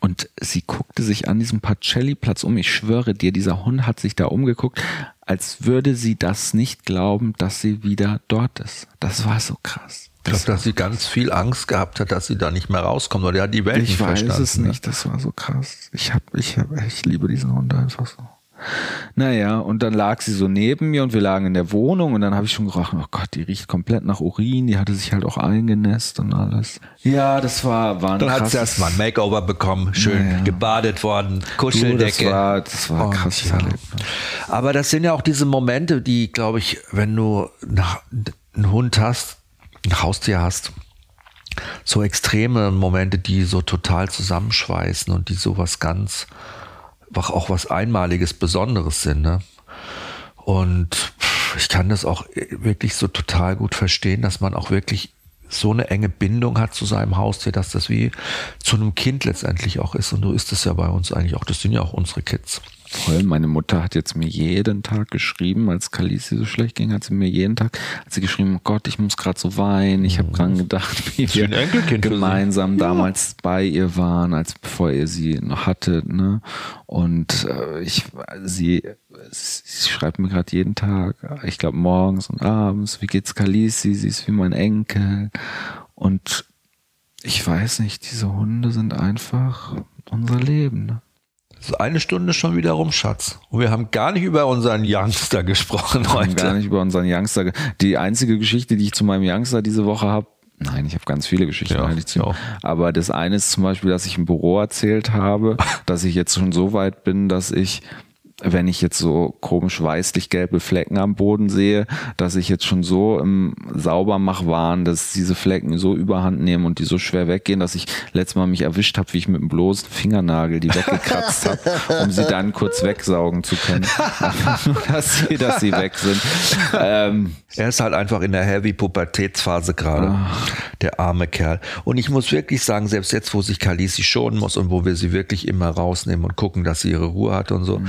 Und sie guckte sich an diesem Pacelli-Platz um. Ich schwöre dir, dieser Hund hat sich da umgeguckt, als würde sie das nicht glauben, dass sie wieder dort ist. Das war so krass. Ich glaube, dass sie ganz viel Angst gehabt hat, dass sie da nicht mehr rauskommt, weil er hat die Welt ich nicht verstanden. Ich weiß es nicht, das war so krass. Ich hab, ich hab, ich liebe diesen Hund einfach so. Naja, und dann lag sie so neben mir und wir lagen in der Wohnung und dann habe ich schon gedacht, oh Gott, die riecht komplett nach Urin, die hatte sich halt auch eingenässt und alles. Ja, das war, war ein Dann hat sie erstmal ein Makeover bekommen, schön naja. gebadet worden, Kuscheldecke. Du, das war, das war krass. Ja. Aber das sind ja auch diese Momente, die, glaube ich, wenn du einen Hund hast, ein Haustier hast, so extreme Momente, die so total zusammenschweißen und die sowas ganz auch was Einmaliges, Besonderes sind. Ne? Und ich kann das auch wirklich so total gut verstehen, dass man auch wirklich so eine enge Bindung hat zu seinem Haustier, dass das wie zu einem Kind letztendlich auch ist. Und so ist es ja bei uns eigentlich auch. Das sind ja auch unsere Kids. Voll. Meine Mutter hat jetzt mir jeden Tag geschrieben, als Kalisi so schlecht ging, hat sie mir jeden Tag, hat sie geschrieben, oh Gott, ich muss gerade so weinen. Ich habe mhm. dran gedacht, wie wir gemeinsam damals bei ihr waren, als bevor ihr sie noch hatte. Ne? Und äh, ich, sie, sie schreibt mir gerade jeden Tag, ich glaube morgens und abends, wie geht's Kalisi? Sie ist wie mein Enkel. Und ich weiß nicht, diese Hunde sind einfach unser Leben. Ne? Eine Stunde schon wieder rum, Schatz. Und wir haben gar nicht über unseren Youngster gesprochen heute. Wir haben gar nicht über unseren Youngster. Die einzige Geschichte, die ich zu meinem Youngster diese Woche habe, Nein, ich habe ganz viele Geschichten ja, eigentlich zu. Aber das eine ist zum Beispiel, dass ich im Büro erzählt habe, dass ich jetzt schon so weit bin, dass ich wenn ich jetzt so komisch weißlich-gelbe Flecken am Boden sehe, dass ich jetzt schon so im Saubermach waren, dass diese Flecken so überhand nehmen und die so schwer weggehen, dass ich letztes Mal mich erwischt habe, wie ich mit dem bloßen Fingernagel die weggekratzt habe, um sie dann kurz wegsaugen zu können. nur, dass sie, dass sie weg sind. Ähm, er ist halt einfach in der Heavy-Pubertätsphase gerade. Oh. Der arme Kerl. Und ich muss wirklich sagen, selbst jetzt, wo sich Kalisi schonen muss und wo wir sie wirklich immer rausnehmen und gucken, dass sie ihre Ruhe hat und so, mm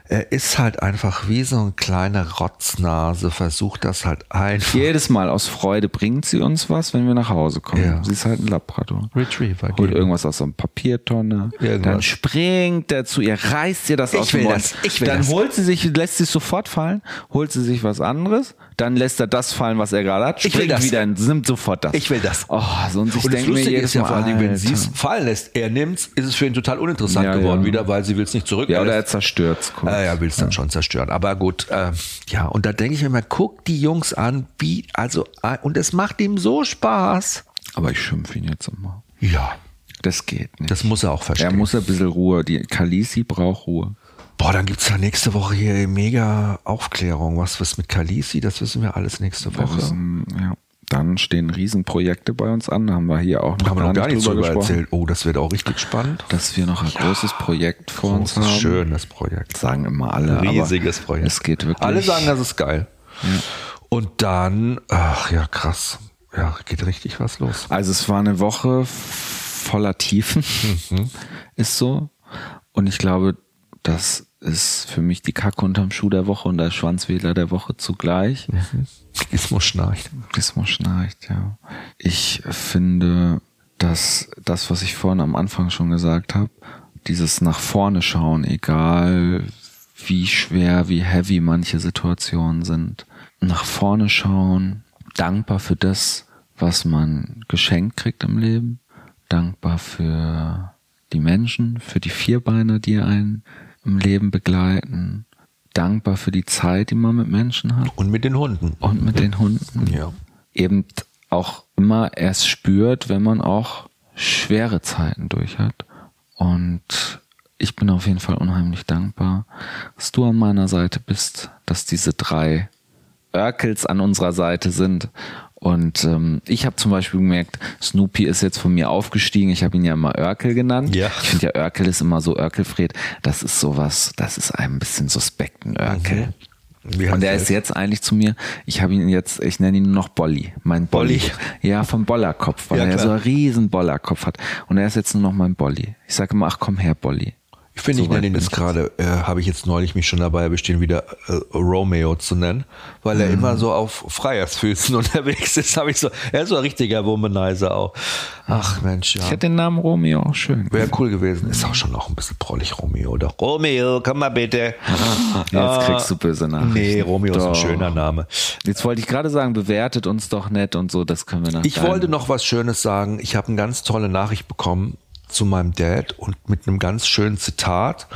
er ist halt einfach wie so ein kleiner Rotznase, versucht das halt einfach. Jedes Mal aus Freude bringt sie uns was, wenn wir nach Hause kommen. Ja. Sie ist halt ein Labrador. Retriever. Holt geben. irgendwas aus so einer Papiertonne. Irgendwas. Dann springt er zu ihr, reißt ihr das Ich aus dem will Mund. das, ich will dann das. holt sie sich, lässt sie es sofort fallen, holt sie sich was anderes, dann lässt er das fallen, was er gerade hat, Ich will springt das. wieder, nimmt sofort das. Ich will das. Oh, so und ich Und denke mir jedes ist ja Mal, vor allen Dingen, wenn sie es fallen lässt, er nimmt's, ist es für ihn total uninteressant Ja, geworden ja. wieder, weil sie will es nicht zurück. Ja, Er oder er kurz. äh, er will es dann schon zerstören. Aber gut, äh, ja, und da denke ich mir mal, guck die Jungs an, wie, also, äh, und es macht ihm so Spaß. Aber ich schimpfe ihn jetzt immer. Ja, Das geht nicht. das muss er auch er verstehen. muss ein bisschen Ruhe. Die Kalisi braucht Ruhe. Boah, dann gibt's ja nächste Woche hier mega Aufklärung. Was was mit Kalisi, das wissen wir alles nächste Woche. wissen, ja. Dann stehen Riesenprojekte bei uns an. Haben wir hier auch noch haben wir noch gar nichts drüber erzählt. Oh, das wird auch richtig spannend. Dass wir noch ein großes Projekt vor uns Großes, haben. schönes Projekt. Sagen immer alle. Riesiges aber Projekt. Es geht wirklich. Alle sagen, das ist geil. Und dann, ach ja, krass. Ja, geht richtig was los. Also es war eine Woche voller Tiefen, Mhm. ist so. Und ich glaube, das ist für mich die Kacke unterm Schuh der Woche und der Schwanzwedler der Woche zugleich. Gizmo schnarcht. Gizmo schnarcht, ja. Ich finde, dass das, was ich vorhin am Anfang schon gesagt habe, dieses nach vorne schauen, egal wie schwer, wie heavy manche Situationen sind, nach vorne schauen, dankbar für das, was man geschenkt kriegt im Leben, dankbar für die Menschen, für die Vierbeiner, die einen im Leben begleiten, dankbar für die Zeit, die man mit Menschen hat Und mit den Hunden. und mit den Hunden Ja. eben auch immer erst spürt, wenn man auch schwere Zeiten durch hat. Und ich bin auf jeden Fall unheimlich dankbar, dass du an meiner Seite bist, dass diese drei Örkels an unserer Seite sind. Und ähm, ich habe zum Beispiel gemerkt, Snoopy ist jetzt von mir aufgestiegen. Ich habe ihn ja immer Örkel genannt. Ja. Ich finde ja Örkel ist immer so Örkelfred. Das ist sowas, das ist ein bisschen suspekten Örkel. Wie Und der ist jetzt eigentlich zu mir, ich habe ihn jetzt, ich nenne ihn nur noch Bolli. Mein Bolli. Bolli? Ja, vom Bollerkopf, weil Ja, er so einen riesen Bollerkopf hat. Und er ist jetzt nur noch mein Bolli. Ich sage immer, ach komm her, Bolli. Ich finde, ich So weit nenne ihn jetzt ich gerade, äh, habe ich jetzt neulich mich schon dabei ihn wieder äh, Romeo zu nennen, weil Mhm. er immer so auf Freiersfüßen unterwegs ist. Habe ich so, er ist so ein richtiger Womanizer auch. Ach Mensch, ja. Ich hätte den Namen Romeo auch schön. Wäre cool gewesen. Ist auch schon noch ein bisschen prollig, Romeo. Doch. Romeo, komm mal bitte. Jetzt kriegst du böse Nachrichten. Nee, Romeo ist ein Doch. schöner Name. Jetzt wollte ich gerade sagen, bewertet uns doch nett und so, das können wir nach Ich wollte noch was Schönes sagen. Ich habe eine ganz tolle Nachricht bekommen zu meinem Dad und mit einem ganz schönen Zitat.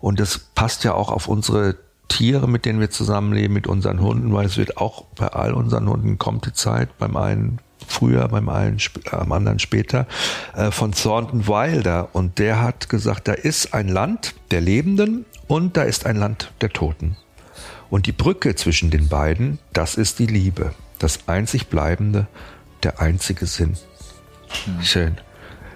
Und das passt ja auch auf unsere Tiere, mit denen wir zusammenleben, mit unseren Hunden, weil es wird auch bei all unseren Hunden kommt die Zeit, beim einen früher, beim einen, äh, am anderen später, äh, von Thornton Wilder. Und der hat gesagt, da ist ein Land der Lebenden und da ist ein Land der Toten. Und die Brücke zwischen den beiden, das ist die Liebe. Das einzig Bleibende, der einzige Sinn. Schön.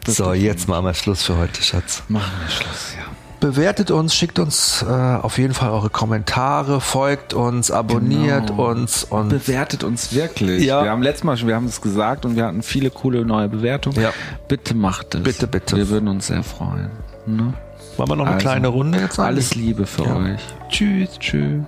So, jetzt machen wir Schluss für heute, Schatz. Machen wir Schluss, ja. Bewertet uns, schickt uns äh, auf jeden Fall eure Kommentare, folgt uns, abonniert Genau. uns und Bewertet uns wirklich. Ja. Wir haben letztes Mal schon, wir haben es gesagt und wir hatten viele coole neue Bewertungen. Ja. Bitte macht es. Bitte, bitte. Wir würden uns sehr freuen. Ne? machen wir noch eine Also, kleine Runde jetzt? Alles Liebe für Ja. euch. Tschüss. Tschüss.